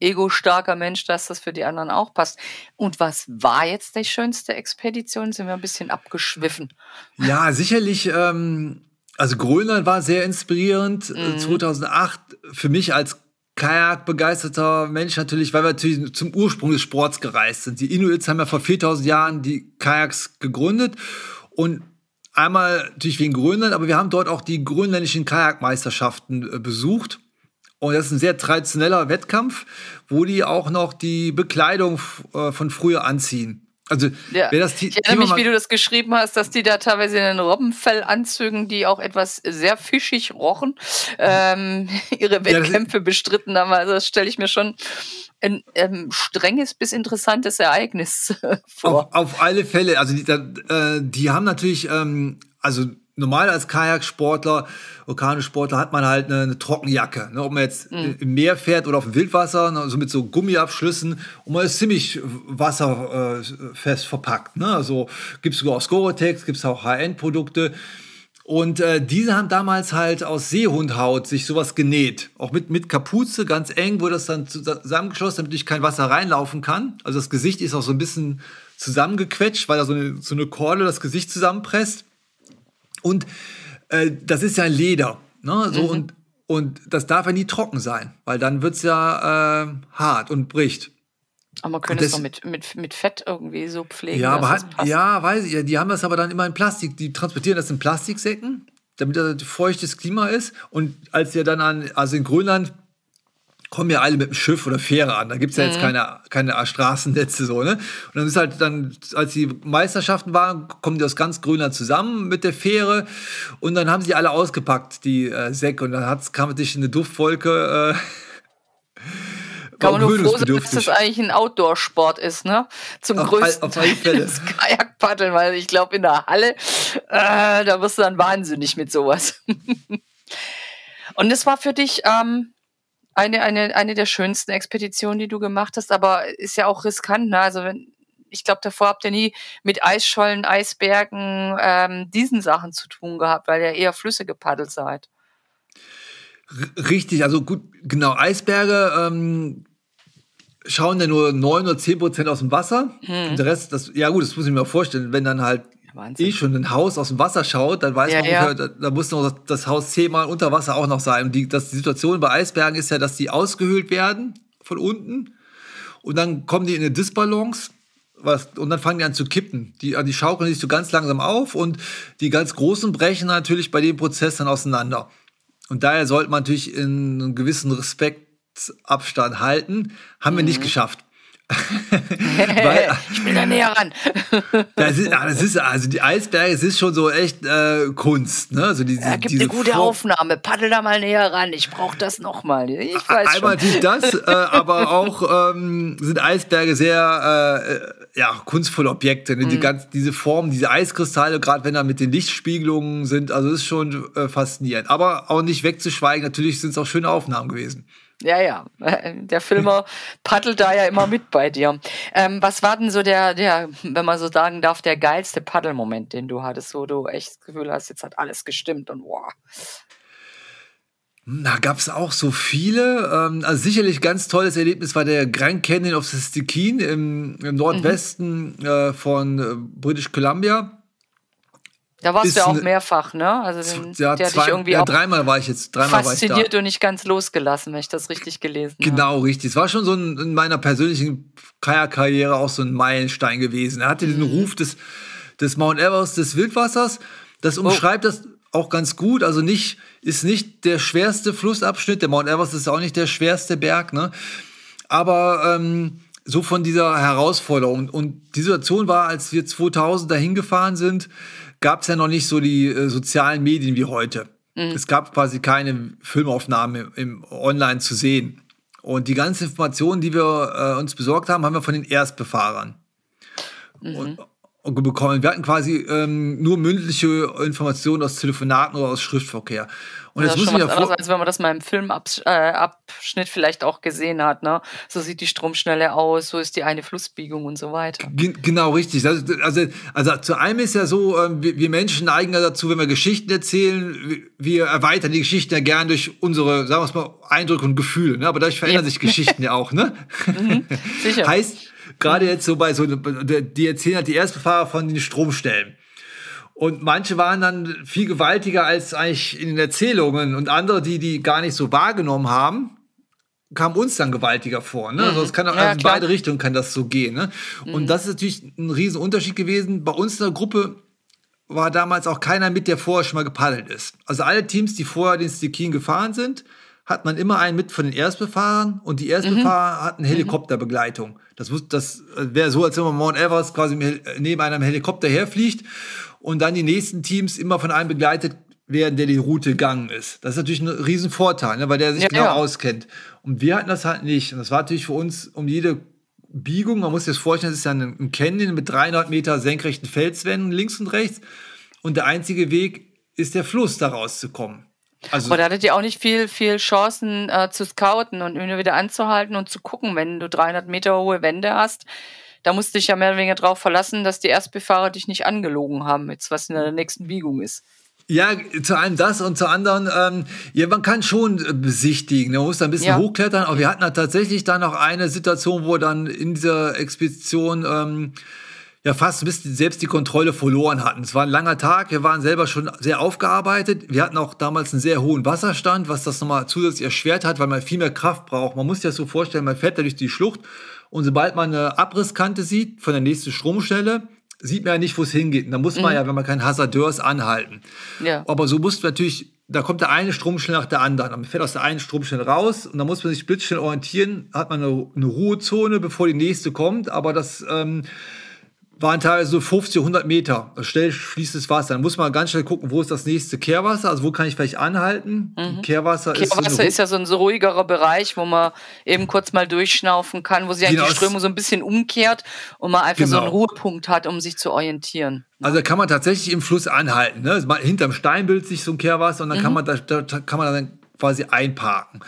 ego-starker Mensch, dass das für die anderen auch passt. Und was war jetzt die schönste Expedition? Sind wir ein bisschen abgeschwiffen? Ja, sicherlich. Ähm, also Grönland war sehr inspirierend. Mhm. 2008 für mich als Kajak-begeisterter Mensch natürlich, weil wir natürlich zum Ursprung des Sports gereist sind. Die Inuits haben ja vor 4000 Jahren die Kajaks gegründet und einmal natürlich wegen Grönland, aber wir haben dort auch die grönländischen Kajakmeisterschaften äh, besucht. Und das ist ein sehr traditioneller Wettkampf, wo die auch noch die Bekleidung äh, von früher anziehen. Also, ja. wer das ich erinnere mich, wie du das geschrieben hast, dass die da teilweise in den Robbenfellanzügen, die auch etwas sehr fischig rochen, ähm, ihre Wettkämpfe ja, bestritten haben. Also das stelle ich mir schon ein ähm, strenges bis interessantes Ereignis vor. Auf, auf alle Fälle. Also die, äh, die haben natürlich, ähm, also normal als Kajaksportler, Orkanesportler hat man halt eine, eine Trockenjacke. Ne? Ob man jetzt mhm. im Meer fährt oder auf dem Wildwasser, ne? so mit so Gummiabschlüssen und man ist ziemlich wasserfest äh, verpackt. Ne? Also gibt es sogar auch Scorotex, gibt es auch High-End-Produkte. Und äh, diese haben damals halt aus Seehundhaut sich sowas genäht. Auch mit, mit Kapuze, ganz eng, wurde das dann zusammengeschlossen, damit nicht kein Wasser reinlaufen kann. Also das Gesicht ist auch so ein bisschen zusammengequetscht, weil da so eine, so eine Kordel das Gesicht zusammenpresst. Und äh, das ist ja Leder. Ne? So, mhm. und, und das darf ja nie trocken sein, weil dann wird es ja äh, hart und bricht. Aber man könnte es doch mit, mit, mit Fett irgendwie so pflegen. Ja, aber halt, ja, weiß ich, ja, die haben das aber dann immer in Plastik. Die transportieren das in Plastiksäcken, damit das feuchtes Klima ist. Und als sie dann an, also in Grönland kommen ja alle mit dem Schiff oder Fähre an. Da gibt es ja jetzt mhm. keine, keine Straßennetze so, ne? Und dann ist halt dann, als die Meisterschaften waren, kommen die aus ganz Grönland zusammen mit der Fähre und dann haben sie alle ausgepackt, die äh, Säcke. Und dann hat's, kam natürlich eine Duftwolke. Äh, Kann man nur froh sein, dass das eigentlich ein Outdoor-Sport ist, ne? Zum auf größten all, auf Teil Fälle. das Kajakpaddeln, weil ich glaube, in der Halle, äh, da wirst du dann wahnsinnig mit sowas. Und es war für dich ähm, eine, eine, eine der schönsten Expeditionen, die du gemacht hast, aber ist ja auch riskant, ne? Also wenn, ich glaube, davor habt ihr nie mit Eisschollen, Eisbergen, ähm, diesen Sachen zu tun gehabt, weil ihr eher Flüsse gepaddelt seid. Richtig, also gut, genau, Eisberge ähm, schauen ja nur 9 oder 10 Prozent aus dem Wasser. Hm. Der Rest, das, ja gut, das muss ich mir vorstellen, wenn dann halt Wahnsinn. eh schon ein Haus aus dem Wasser schaut, dann weiß ja, man, ja. da, da, muss noch das, Haus zehnmal unter Wasser auch noch sein. Und die, das, die Situation bei Eisbergen ist ja, dass die ausgehöhlt werden von unten und dann kommen die in eine Disbalance. Was, und dann fangen die an zu kippen. Die, die schaukeln sich so ganz langsam auf und die ganz großen brechen natürlich bei dem Prozess dann auseinander. Und daher sollte man natürlich in einem gewissen Respektabstand halten. Haben mhm. wir nicht mhm. geschafft. Weil, ich bin da näher ran. das, ist, das ist, also die Eisberge, es ist schon so echt äh, Kunst. Ne? Also diese, ja, gibt diese eine gute Form. Aufnahme. Paddel da mal näher ran. Ich brauche das nochmal. Ich weiß Einmal natürlich das, äh, aber auch ähm, sind Eisberge sehr äh, ja, kunstvolle Objekte. Ne? Mhm. Die ganz, diese Formen, diese Eiskristalle, gerade wenn da mit den Lichtspiegelungen sind, also ist schon äh, faszinierend. Aber auch nicht wegzuschweigen, natürlich sind es auch schöne Aufnahmen gewesen. Ja, ja. Der Filmer paddelt da ja immer mit bei dir. Ähm, was war denn so der, der, wenn man so sagen darf, der geilste Paddelmoment, den du hattest, wo du echt das Gefühl hast, jetzt hat alles gestimmt und wow. Da gab es auch so viele. Ähm, also sicherlich ganz tolles Erlebnis war der Grand Canyon of the Stikine im, im Nordwesten mhm. äh, von äh, British Columbia. Da warst du ja auch mehrfach, ne? Also den, ja, der zwei, dich irgendwie ja, dreimal war ich jetzt, dreimal fasziniert war ich da. und nicht ganz losgelassen, wenn ich das richtig gelesen habe. Genau, richtig. Es war schon so ein, in meiner persönlichen Kajakkarriere auch so ein Meilenstein gewesen. Er hatte mhm. den Ruf des, des Mount Everest des Wildwassers. Das oh. umschreibt oh. das auch ganz gut. Also nicht, ist nicht der schwerste Flussabschnitt. Der Mount Everest ist auch nicht der schwerste Berg, ne? Aber ähm, so von dieser Herausforderung. Und die Situation war, als wir 2000 dahin gefahren sind, gab es ja noch nicht so die äh, sozialen Medien wie heute. Mhm. Es gab quasi keine Filmaufnahmen im, im, online zu sehen. Und die ganzen Informationen, die wir äh, uns besorgt haben, haben wir von den Erstbefahrern. Mhm. Und, bekommen. Wir hatten quasi ähm, nur mündliche Informationen aus Telefonaten oder aus Schriftverkehr. Und das, das ist schon was anderes, als wenn man das mal im Filmabschnitt vielleicht auch gesehen hat. Ne? So sieht die Stromschnelle aus, so ist die eine Flussbiegung und so weiter. G genau, richtig. Also, also, also zu einem ist ja so, äh, wir, wir, Menschen neigen ja dazu, wenn wir Geschichten erzählen, wir erweitern die Geschichten ja gern durch unsere, sagen wir es mal, Eindrücke und Gefühle. Ne? Aber dadurch verändern ja. sich Geschichten ja auch. Ne? Mhm, sicher. heißt, gerade jetzt so bei so, die erzählen halt die Erstbefahrer von den Stromstellen. Und manche waren dann viel gewaltiger als eigentlich in den Erzählungen und andere, die die gar nicht so wahrgenommen haben, kam uns dann gewaltiger vor. Ne? Also es kann auch ja, in beide Richtungen kann das so gehen. Ne? Mhm. Und das ist natürlich ein riesen Unterschied gewesen. Bei uns in der Gruppe war damals auch keiner mit, der vorher schon mal gepaddelt ist. Also alle Teams, die vorher den Stikin gefahren sind, hat man immer einen mit von den Erstbefahrern und die Erstbefahrer mhm. hatten Helikopterbegleitung. Das, das wäre so, als wenn man Mount Everest quasi neben einem Helikopter herfliegt und dann die nächsten Teams immer von einem begleitet werden, der die Route gegangen ist. Das ist natürlich ein Riesenvorteil, ne, weil der sich ja, genau ja. auskennt. Und wir hatten das halt nicht. Und das war natürlich für uns um jede Biegung, man muss sich das vorstellen, das ist ja ein Canyon mit 300 Meter senkrechten Felswänden links und rechts. Und der einzige Weg ist der Fluss, da rauszukommen. Also, Aber da hattet ihr auch nicht viel, viel Chancen äh, zu scouten und immer wieder anzuhalten und zu gucken, wenn du 300 Meter hohe Wände hast da musst du dich ja mehr oder weniger darauf verlassen, dass die Erstbefahrer dich nicht angelogen haben, jetzt was in der nächsten Biegung ist. Ja, zu einem das und zu anderen, ähm, ja, man kann schon äh, besichtigen, man muss da ein bisschen ja. hochklettern, aber wir hatten da tatsächlich dann noch eine Situation, wo dann in dieser Expedition ähm, ja fast bisschen selbst die Kontrolle verloren hatten. Es war ein langer Tag, wir waren selber schon sehr aufgearbeitet. Wir hatten auch damals einen sehr hohen Wasserstand, was das nochmal zusätzlich erschwert hat, weil man viel mehr Kraft braucht. Man muss sich das so vorstellen, man fährt da durch die Schlucht und sobald man eine Abrisskante sieht von der nächsten Stromstelle, sieht man ja nicht, wo es hingeht. Und da muss man mhm. ja, wenn man kein Hasardeurs, anhalten. Ja. Aber so muss man natürlich, da kommt der eine Stromstelle nach der anderen. Man fährt aus der einen Stromstelle raus und da muss man sich blitzschnell orientieren, hat man eine, eine Ruhezone, bevor die nächste kommt. Aber das ähm, waren teilweise so 50, 100 Meter. Schnell fließt das Wasser. Dann muss man ganz schnell gucken, wo ist das nächste Kehrwasser, also wo kann ich vielleicht anhalten. Mhm. Kehrwasser, Kehrwasser ist, so ist, ja so ein so ruhigerer Bereich, wo man eben kurz mal durchschnaufen kann, wo sich genau. die Strömung so ein bisschen umkehrt und man einfach genau. so einen genau. Ruhepunkt hat, um sich zu orientieren. Also da kann man tatsächlich im Fluss anhalten. Ne? Hinterm Stein bildet sich so ein Kehrwasser und dann mhm. kann man da, da kann man dann quasi einparken.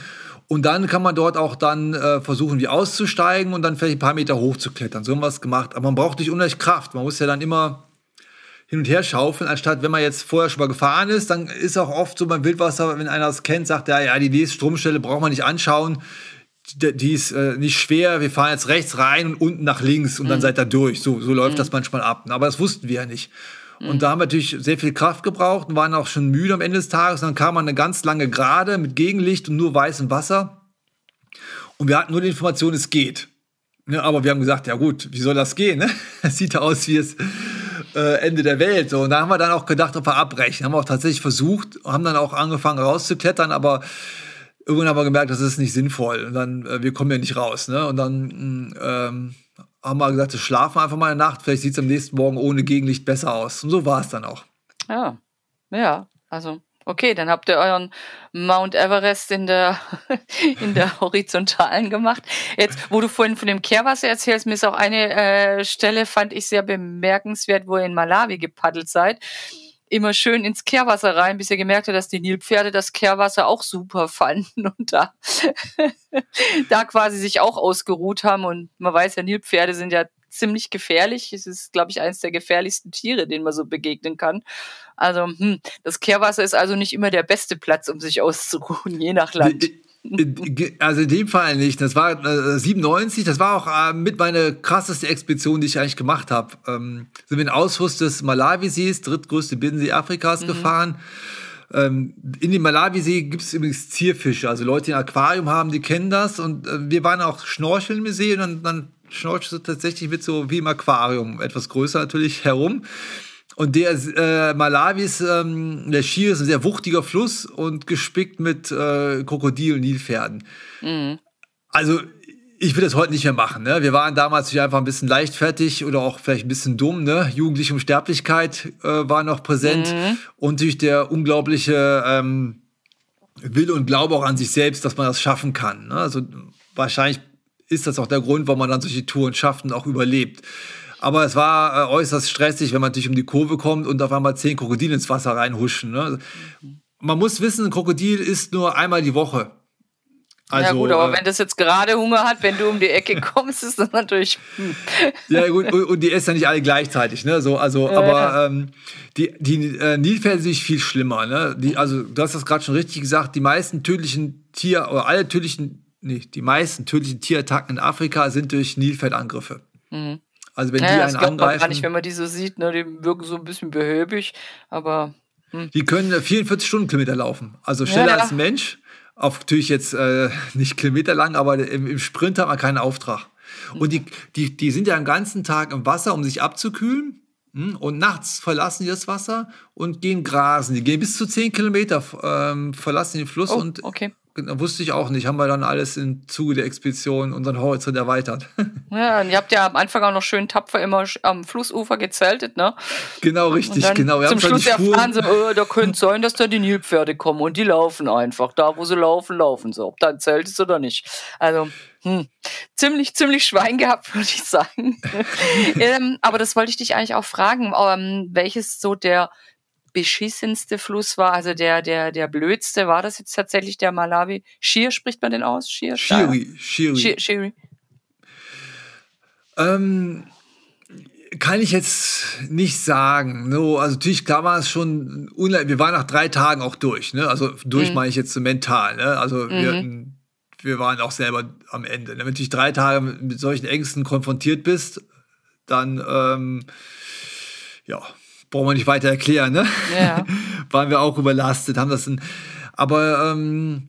Und dann kann man dort auch dann äh, versuchen, wie auszusteigen und dann vielleicht ein paar Meter hochzuklettern. So haben wir es gemacht. Aber man braucht nicht unheimlich Kraft. Man muss ja dann immer hin und her schaufeln, anstatt wenn man jetzt vorher schon mal gefahren ist, dann ist auch oft so beim Wildwasser, wenn einer das kennt, sagt er, ja, die nächste Stromstelle braucht man nicht anschauen. Die, die ist äh, nicht schwer, wir fahren jetzt rechts rein und unten nach links und mhm. dann seid ihr durch. So, so läuft mhm. das manchmal ab. Aber das wussten wir ja nicht. Und da haben wir natürlich sehr viel Kraft gebraucht und waren auch schon müde am Ende des Tages. Und dann kam man eine ganz lange Gerade mit Gegenlicht und nur weißem Wasser. Und wir hatten nur die Information, es geht. Ja, aber wir haben gesagt, ja gut, wie soll das gehen? Ne? Das sieht aus wie das äh, Ende der Welt. Und da haben wir dann auch gedacht, ob wir abbrechen. Haben wir auch tatsächlich versucht, haben dann auch angefangen rauszuklettern, aber irgendwann haben wir gemerkt, das ist nicht sinnvoll. Und dann, äh, wir kommen ja nicht raus. Ne? Und dann mm, ähm, haben wir gesagt, schlafen einfach mal eine Nacht, vielleicht sieht es am nächsten Morgen ohne Gegenlicht besser aus. Und so war es dann auch. Ja, ja, also okay, dann habt ihr euren Mount Everest in der, in der Horizontalen gemacht. Jetzt, wo du vorhin von dem Kehrwasser erzählst, mir ist auch eine äh, Stelle, fand ich sehr bemerkenswert, wo ihr in Malawi gepaddelt seid immer schön ins Kehrwasser rein, bis ihr gemerkt habt, dass die Nilpferde das Kehrwasser auch super fanden und da, da quasi sich auch ausgeruht haben. Und man weiß ja, Nilpferde sind ja ziemlich gefährlich. Es ist, glaube ich, eines der gefährlichsten Tiere, denen man so begegnen kann. Also, hm, das Kehrwasser ist also nicht immer der beste Platz, um sich auszuruhen, je nach Land. Also in dem Fall nicht. Das war äh, 97, das war auch äh, mit meine krasseste Expedition, die ich eigentlich gemacht habe. Ähm, sind wir in den Ausfluss des Malawisees, drittgrößte Binnensee Afrikas, mhm. gefahren. Ähm, in dem Malawisee gibt es übrigens Zierfische. Also Leute, die ein Aquarium haben, die kennen das. Und äh, wir waren auch schnorcheln im See und dann, dann schnorchelst du tatsächlich mit so wie im Aquarium, etwas größer natürlich, herum. Und der äh, Malawis, ähm, der Schir ist ein sehr wuchtiger Fluss und gespickt mit äh, Krokodilen, Nilpferden. Mhm. Also ich würde das heute nicht mehr machen. Ne? Wir waren damals einfach ein bisschen leichtfertig oder auch vielleicht ein bisschen dumm. Ne? Jugendliche Unsterblichkeit äh, war noch präsent mhm. und durch der unglaubliche ähm, Wille und Glaube auch an sich selbst, dass man das schaffen kann. Ne? Also wahrscheinlich ist das auch der Grund, warum man dann solche Touren schafft und auch überlebt. Aber es war äh, äußerst stressig, wenn man natürlich um die Kurve kommt und auf einmal zehn Krokodile ins Wasser reinhuschen. Ne? Man muss wissen, ein Krokodil isst nur einmal die Woche. Also, ja gut, aber äh, wenn das jetzt gerade Hunger hat, wenn du um die Ecke kommst, ist das natürlich. Hm. Ja gut, und, und, die essen ja nicht alle gleichzeitig, ne? So, also, ja, aber ähm, die, die äh, Nilpferde sind viel schlimmer, ne? Die, also du hast das gerade schon richtig gesagt, die meisten tödlichen Tier oder alle tödlichen, nee, die meisten tödlichen Tierattacken in Afrika sind durch Nilpferdangriffe. Mhm. Also wenn ja, die einen das angreifen. Man gar nicht, wenn man die so sieht, ne? Die wirken so ein bisschen behäbig, aber. Hm. Die können 44 Stundenkilometer laufen, also schneller ja, als ein Mensch auf natürlich jetzt äh, nicht kilometerlang, aber im, im, Sprint hat man keinen Auftrag. Und die, die, die sind ja den ganzen Tag im Wasser, um sich abzukühlen. Hm? Und nachts verlassen die das Wasser und gehen grasen. Die gehen bis zu 10 Kilometer, ähm, verlassen den Fluss oh, und okay. Wusste ich auch nicht. Haben wir dann alles im Zuge der Expedition unseren Horizont erweitert. Ja, und ihr habt ja am Anfang auch noch schön tapfer immer am Flussufer gezeltet, ne? Genau, richtig, genau. Wir zum Schluss erfahren sie, oh, da könnte sein, dass da die Nilpferde kommen und die laufen einfach. Da, wo sie laufen, laufen sie. Ob da ein Zelt ist oder nicht. Also, hm, ziemlich, ziemlich Schwein gehabt, würde ich sagen. ähm, aber das wollte ich dich eigentlich auch fragen. Ähm, welches so der beschissenste Fluss war, also der, der, der blödste, war das jetzt tatsächlich der Malawi? Shir spricht man den aus? Shir? Shiri. Shiri. Shiri. Ähm, kann ich jetzt nicht sagen. No, also natürlich, klar war es schon, wir waren nach drei Tagen auch durch. Ne? Also durch mhm. meine ich jetzt so mental. Ne? Also mhm. wir, wir waren auch selber am Ende. Wenn du natürlich drei Tage mit solchen Ängsten konfrontiert bist, dann ähm, ja, brauchen wir nicht weiter erklären, ne? Ja. Waren wir auch überlastet, haben das in, aber ähm,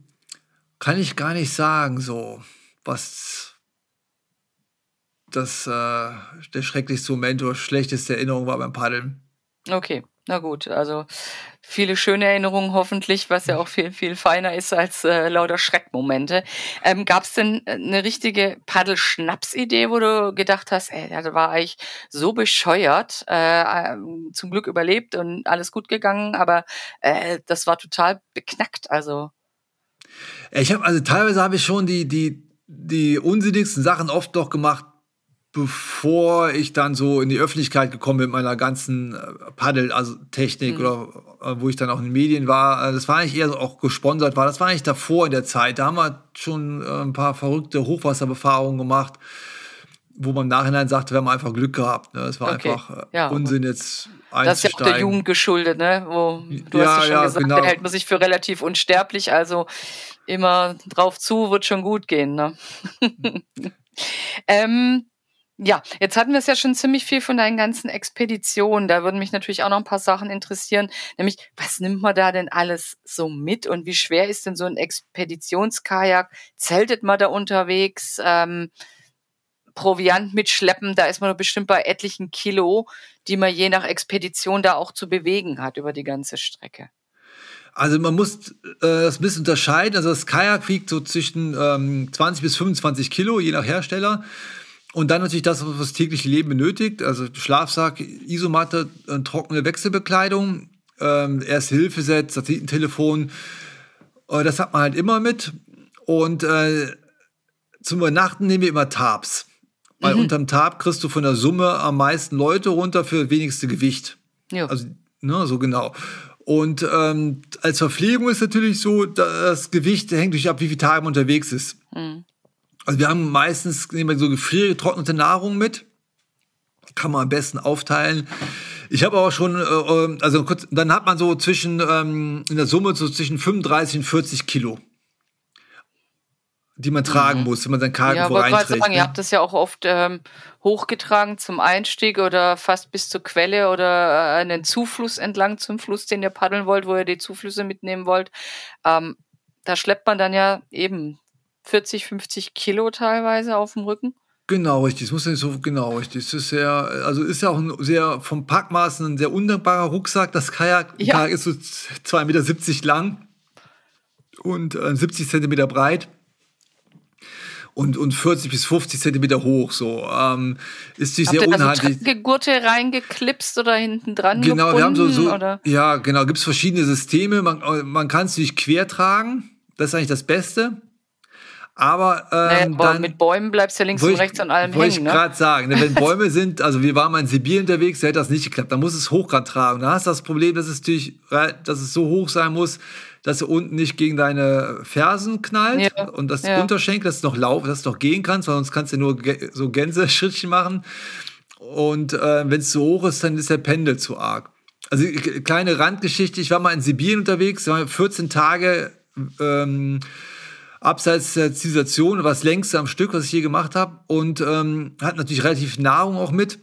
kann ich gar nicht sagen, so, was das äh, der schrecklichste Moment oder schlechteste Erinnerung war beim Paddeln. Okay. Na gut, also viele schöne Erinnerungen hoffentlich, was ja auch viel, viel feiner ist als äh, lauter Schreckmomente. Ähm, Gab es denn äh, eine richtige Paddel-Schnaps-Idee, wo du gedacht hast, ey, das war eigentlich so bescheuert, äh, ähm, zum Glück überlebt und alles gut gegangen, aber äh, das war total beknackt, also. Ich habe also teilweise habe ich schon die die die unsinnigsten Sachen oft doch gemacht, bevor ich dann so in die Öffentlichkeit gekommen bin mit meiner ganzen äh, Paddel, also Technik mhm. oder äh, wo ich dann auch in den Medien war, äh, das war eigentlich eher so auch gesponsert war. Das war eigentlich davor in der Zeit. Da haben wir schon ein paar verrückte Hochwasserbefahrungen gemacht, wo man im Nachhinein sagte, wir haben einfach Glück gehabt. Ne? Das war okay. einfach ja, Unsinn jetzt Das ist ja auch der Jugend geschuldet, ne? Wo du ja, hast ja schon ja, gesagt, genau. da hält man sich für relativ unsterblich, also immer drauf zu, wird schon gut gehen, ne? ähm, ja, jetzt hatten wir es ja schon ziemlich viel von deinen ganzen Expeditionen. Da würden mich natürlich auch noch ein paar Sachen interessieren. Nämlich, was nimmt man da denn alles so mit und wie schwer ist denn so ein Expeditionskajak? Zeltet man da unterwegs? Ähm, Proviant mitschleppen, da ist man doch bestimmt bei etlichen Kilo, die man je nach Expedition da auch zu bewegen hat über die ganze Strecke. Also man muss äh, das ein bisschen unterscheiden. Also das Kajak wiegt so zwischen ähm, 20 bis 25 Kilo, je nach Hersteller. Und dann natürlich das, was das tägliche Leben benötigt, also Schlafsack, Isomatte, äh, trockene Wechselbekleidung, ähm, Erste-Hilfe-Set, Satellitentelefon, äh, das hat man halt immer mit. Und äh, zum Übernachten nehmen wir immer Tabs. Weil mhm. unterm Tab kriegst du von der Summe am meisten Leute runter für wenigste Gewicht. Ja. Also, ne, so genau. Und ähm, als Verpflegung ist natürlich so, das Gewicht hängt durch ab, wie viele Tage man unterwegs ist. Mhm. Also wir haben meistens nehmen wir so gefriergetrocknete Nahrung mit. Kann man am besten aufteilen. Ich habe auch schon, äh, also kurz, dann hat man so zwischen, ähm, in der Summe so zwischen 35 und 40 Kilo, die man tragen mhm. muss, wenn man sein Cargo ja, reinträgt. Sagen, ne? Ihr habt das ja auch oft ähm, hochgetragen zum Einstieg oder fast bis zur Quelle oder äh, einen Zufluss entlang zum Fluss, den ihr paddeln wollt, wo ihr die Zuflüsse mitnehmen wollt. Ähm, da schleppt man dann ja eben 40, 50 Kilo teilweise auf dem Rücken. Genau, richtig. Das muss ja nicht so genau richtig. Das ist sehr, also ist ja auch ein sehr vom Packmaßen ein sehr undankbarer Rucksack. Das Kajak, ja. Kajak ist so 2,70 Meter lang und äh, 70 Zentimeter breit und, und 40 bis 50 Zentimeter hoch. So ähm, ist sich sehr unhandlich. So Gurte reingeklipst oder hinten dran Genau, wir haben so, so ja genau, gibt es verschiedene Systeme. Man, man kann es sich quer tragen. Das ist eigentlich das Beste. Aber ähm, naja, dann, mit Bäumen bleibst du ja links und rechts an allem wollte hängen. ich Ne? gerade sagen, ne, wenn Bäume sind, also wir waren mal in Sibirien unterwegs, da hätte das nicht geklappt. Da muss es Hochkant tragen. Da hast du das Problem, dass es natürlich, äh, dass es so hoch sein muss, dass er unten nicht gegen deine Fersen knallt Ja, und das ja. Unterschenkel, dass du noch laufen, dass du noch gehen kannst, weil sonst kannst du nur so Gänseschrittchen machen. Und äh, wenn es zu hoch ist, dann ist der Pendel zu arg. Also k- kleine Randgeschichte, ich war mal in Sibirien unterwegs, war 14 Tage ähm, abseits der Zivilisation, war das längste am Stück, was ich je gemacht habe. Und ähm, hatten natürlich relativ Nahrung auch mit.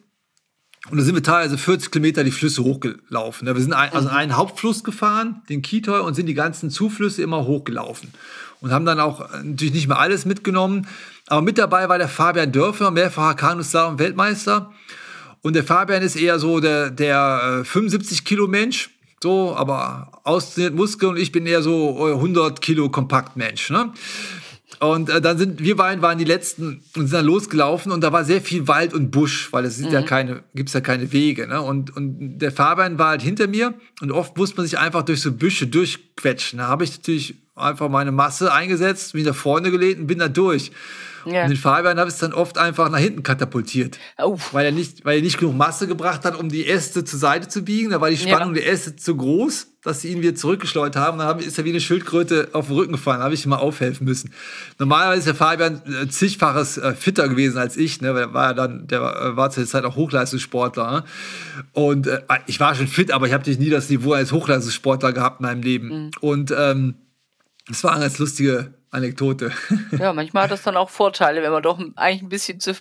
Und da sind wir teilweise 40 Kilometer die Flüsse hochgelaufen. ne? Wir sind ein, also einen Hauptfluss gefahren, den Kitoi, und sind die ganzen Zuflüsse immer hochgelaufen. Und haben dann auch äh, natürlich nicht mehr alles mitgenommen. Aber mit dabei war der Fabian Dörfer, mehrfacher Kanuslalom Weltmeister. Und der Fabian ist eher so der, der äh, 75 Kilo Mensch, so, aber austrainiert Muskeln. Und ich bin eher so äh, 100 Kilo Kompaktmensch. Ne? Und äh, dann sind wir beiden waren die letzten und sind dann losgelaufen und da war sehr viel Wald und Busch, weil es sind ja keine, gibt's ja keine Wege. Ne? Und, und der Fabian war halt hinter mir und oft musste man sich einfach durch so Büsche durchquetschen. Da habe ich natürlich einfach meine Masse eingesetzt, mich nach vorne gelehnt und bin da durch. Ja. Und den Fabian habe ich dann oft einfach nach hinten katapultiert. Uff. Weil er, nicht, weil er nicht genug Masse gebracht hat, um die Äste zur Seite zu biegen. Da war die Spannung Ja. der Äste zu groß, dass sie ihn wieder zurückgeschleudert haben. Dann ist er wie eine Schildkröte auf den Rücken gefallen. Da habe ich ihm mal aufhelfen müssen. Normalerweise ist der Fabian äh, zigfaches äh, fitter gewesen als ich. Ne? Weil er war ja dann, der äh, war zu der Zeit auch Hochleistungssportler. Ne? Und äh, ich war schon fit, aber ich habe natürlich nie das Niveau als Hochleistungssportler gehabt in meinem Leben. Mhm. Und ähm, das war eine ganz lustige Anekdote. Ja, manchmal hat das dann auch Vorteile, wenn man doch eigentlich ein bisschen zu,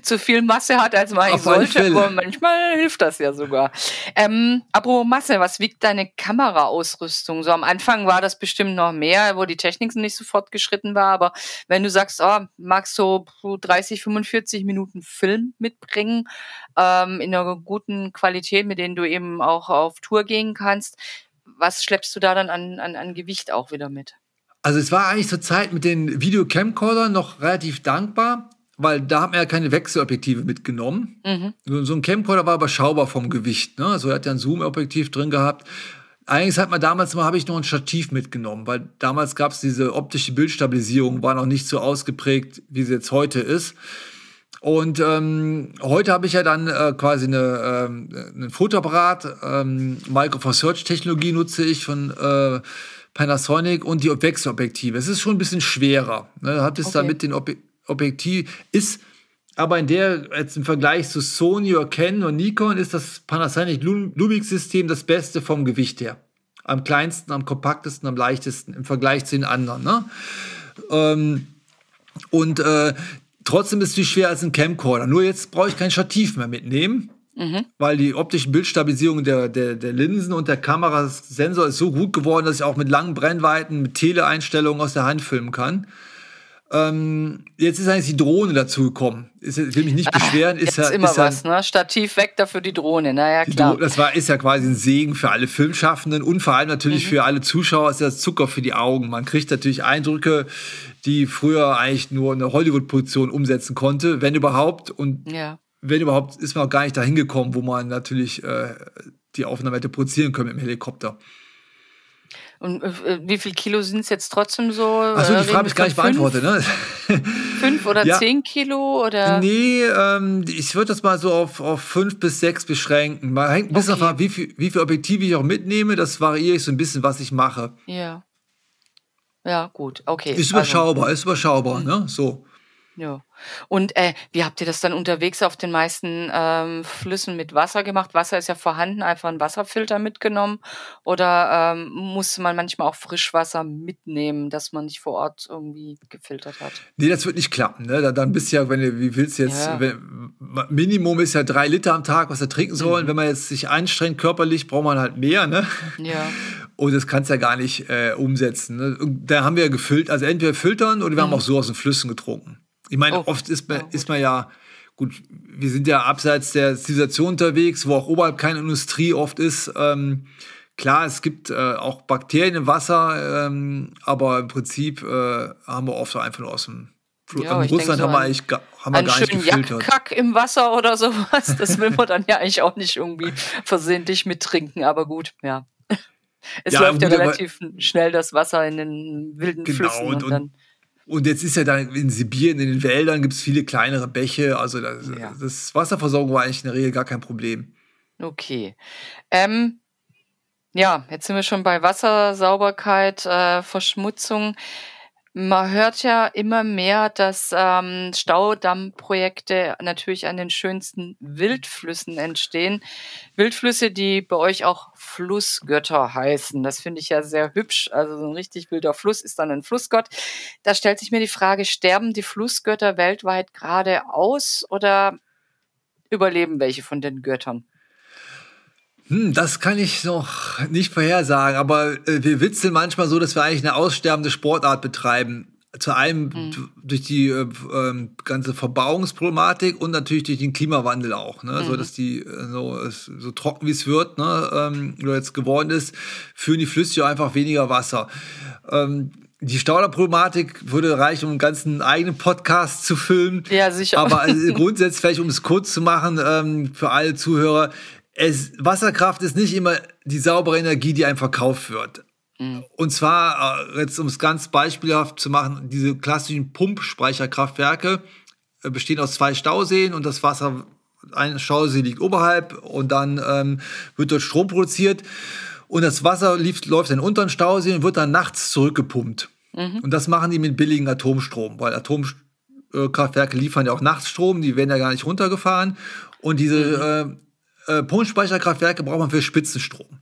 zu viel Masse hat, als man eigentlich sollte. Aber manchmal hilft das ja sogar. Ähm, apropos Masse, was wiegt deine Kameraausrüstung? So am Anfang war das bestimmt noch mehr, wo die Technik nicht so fortgeschritten war. Aber wenn du sagst, oh, magst du 30, 45 Minuten Film mitbringen, ähm, in einer guten Qualität, mit denen du eben auch auf Tour gehen kannst, was schleppst du da dann an, an, an Gewicht auch wieder mit? Also es war eigentlich zur Zeit mit den Videocamcordern noch relativ dankbar, weil da haben wir ja keine Wechselobjektive mitgenommen. Mhm. So, ein Camcorder war überschaubar vom Gewicht. Ne? Also er hat ja ein Zoom-Objektiv drin gehabt. Eigentlich hat man damals mal, habe ich noch ein Stativ mitgenommen, weil damals gab es diese optische Bildstabilisierung, war noch nicht so ausgeprägt, wie sie jetzt heute ist. Und ähm, heute habe ich ja dann äh, quasi eine, ähm, einen Fotoapparat, ähm, Micro Four Search Technologie nutze ich von äh, Panasonic und die Wechselobjektive. Es ist schon ein bisschen schwerer. Ne? Hat es Okay. da mit den Ob Objektiv ist aber in der, jetzt im Vergleich zu Sony oder Canon und Nikon, ist das Panasonic Lum- Lumix-System das Beste vom Gewicht her. Am kleinsten, am kompaktesten, am leichtesten im Vergleich zu den anderen. Ne? Ähm, und äh, trotzdem ist es viel schwerer als ein Camcorder. Nur jetzt brauche ich kein Stativ mehr mitnehmen, weil die optische Bildstabilisierung der, der, der Linsen und der Kamerasensor ist so gut geworden, dass ich auch mit langen Brennweiten, mit Teleeinstellungen aus der Hand filmen kann. Ähm, jetzt ist eigentlich die Drohne dazu gekommen. Ist, ich will mich nicht beschweren. Ist Ah, Jetzt ja, immer ist ja, was, ne? Stativ weg, dafür die Drohne. Naja, klar. Dro- Das war, ist ja quasi ein Segen für alle Filmschaffenden und vor allem Mhm. natürlich für alle Zuschauer ist das Zucker für die Augen. Man kriegt natürlich Eindrücke, die früher eigentlich nur eine Hollywood-Produktion umsetzen konnte, wenn überhaupt. Und Ja. Wenn überhaupt, ist man auch gar nicht dahin gekommen, wo man natürlich äh, die Aufnahme hätte produzieren können mit dem Helikopter. Und äh, wie viel Kilo sind es jetzt trotzdem so? Achso, Äh, die Frage habe ich gar nicht von beantwortet, ne? Fünf, fünf oder Ja. zehn Kilo? Oder? Nee, ähm, ich würde das mal so auf, auf fünf bis sechs beschränken. Man hängt ein bisschen Okay. davon ab, wie viel, wie viel Objektive ich auch mitnehme. Das variiere ich so ein bisschen, was ich mache. Ja. Ja, gut, okay. Ist Also, überschaubar, ist überschaubar, ne? So. Ja. Und äh, wie habt ihr das dann unterwegs auf den meisten ähm, Flüssen mit Wasser gemacht? Wasser ist ja vorhanden, einfach einen Wasserfilter mitgenommen. Oder ähm, musste man manchmal auch Frischwasser mitnehmen, dass man nicht vor Ort irgendwie gefiltert hat? Nee, das wird nicht klappen, ne? Da- Dann bist du ja, wenn du, wie willst du jetzt, Ja. wenn, Minimum ist ja drei Liter am Tag, was er trinken soll. Mhm. Wenn man jetzt sich anstrengt körperlich, braucht man halt mehr, ne? Ja. Und das kannst du ja gar nicht äh, umsetzen. Ne? Da haben wir ja gefüllt, also entweder filtern oder wir haben auch so aus den Flüssen getrunken. Ich meine. Oh. oft ist man, Ja, gut. ist man ja, gut, wir sind ja abseits der Zivilisation unterwegs, wo auch oberhalb keine Industrie oft ist. Ähm, klar, es gibt äh, auch Bakterien im Wasser, ähm, aber im Prinzip äh, haben wir oft einfach nur aus dem Fl- Ja, in Russland so haben wir eigentlich haben wir gar nicht gefiltert. Jackkack im Wasser oder sowas. Das will man dann ja eigentlich auch nicht irgendwie versehentlich mittrinken, aber gut, ja. Es Ja, läuft ja relativ schnell das Wasser in den wilden Genau, Flüssen und, und- dann. Und jetzt ist ja dann in Sibirien, in den Wäldern gibt es viele kleinere Bäche. Also das, Ja. das Wasserversorgung war eigentlich in der Regel gar kein Problem. Okay. Ähm, ja, jetzt sind wir schon bei Wassersauberkeit, äh, Verschmutzung. Man hört ja immer mehr, dass ähm, Staudammprojekte natürlich an den schönsten Wildflüssen entstehen. Wildflüsse, die bei euch auch Flussgötter heißen. Das finde ich ja sehr hübsch. Also so ein richtig wilder Fluss ist dann ein Flussgott. Da stellt sich mir die Frage, sterben die Flussgötter weltweit gerade aus oder überleben welche von den Göttern? Hm, das kann ich noch nicht vorhersagen, aber äh, wir witzeln manchmal so, dass wir eigentlich eine aussterbende Sportart betreiben. Zu einem d- durch die äh, ähm, ganze Verbauungsproblematik und natürlich durch den Klimawandel auch, ne? so dass die äh, so, so trocken wie es wird, ne? ähm, oder jetzt geworden ist, führen die Flüsse einfach weniger Wasser. Ähm, die Stauderproblematik würde reichen, um einen ganzen eigenen Podcast zu filmen. Ja, sicher. Aber äh, grundsätzlich, vielleicht um es kurz zu machen, ähm, für alle Zuhörer, es, Wasserkraft ist nicht immer die saubere Energie, die einem verkauft wird. Und zwar, äh, jetzt um es ganz beispielhaft zu machen, diese klassischen Pumpspeicherkraftwerke äh, bestehen aus zwei Stauseen und das Wasser, ein Stausee liegt oberhalb und dann ähm, wird dort Strom produziert und das Wasser lief, läuft in den unteren Stausee und wird dann nachts zurückgepumpt. Und das machen die mit billigem Atomstrom, weil Atomkraftwerke liefern ja auch nachts Strom, die werden ja gar nicht runtergefahren. Und diese äh, äh, Pumpspeicherkraftwerke braucht man für Spitzenstrom.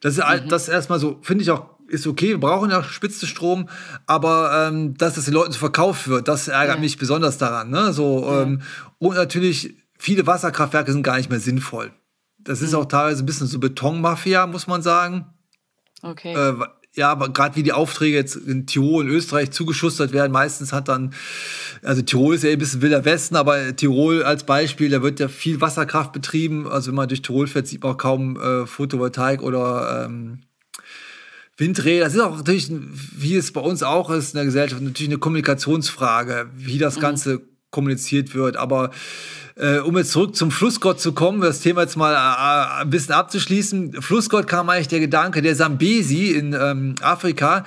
Das ist, halt- das ist erstmal so, finde ich auch, ist okay, wir brauchen ja Spitzenstrom, aber ähm, dass das den Leuten so verkauft wird, das ärgert Ja. mich besonders daran. Ne? So, ähm, und natürlich, viele Wasserkraftwerke sind gar nicht mehr sinnvoll. Das ist auch teilweise ein bisschen so Betonmafia, muss man sagen. Okay. Äh, ja, aber gerade wie die Aufträge jetzt in Tirol und Österreich zugeschustert werden, meistens hat dann, also Tirol ist ja ein bisschen wilder Westen, aber Tirol als Beispiel, da wird ja viel Wasserkraft betrieben. Also wenn man durch Tirol fährt, sieht man auch kaum äh, Photovoltaik oder ähm, Windräder. Das ist auch natürlich, wie es bei uns auch ist in der Gesellschaft, natürlich eine Kommunikationsfrage, wie das Ganze kommuniziert wird. Aber äh, um jetzt zurück zum Flussgott zu kommen, das Thema jetzt mal äh, ein bisschen abzuschließen. Flussgott kam eigentlich der Gedanke, der Sambesi in ähm, Afrika,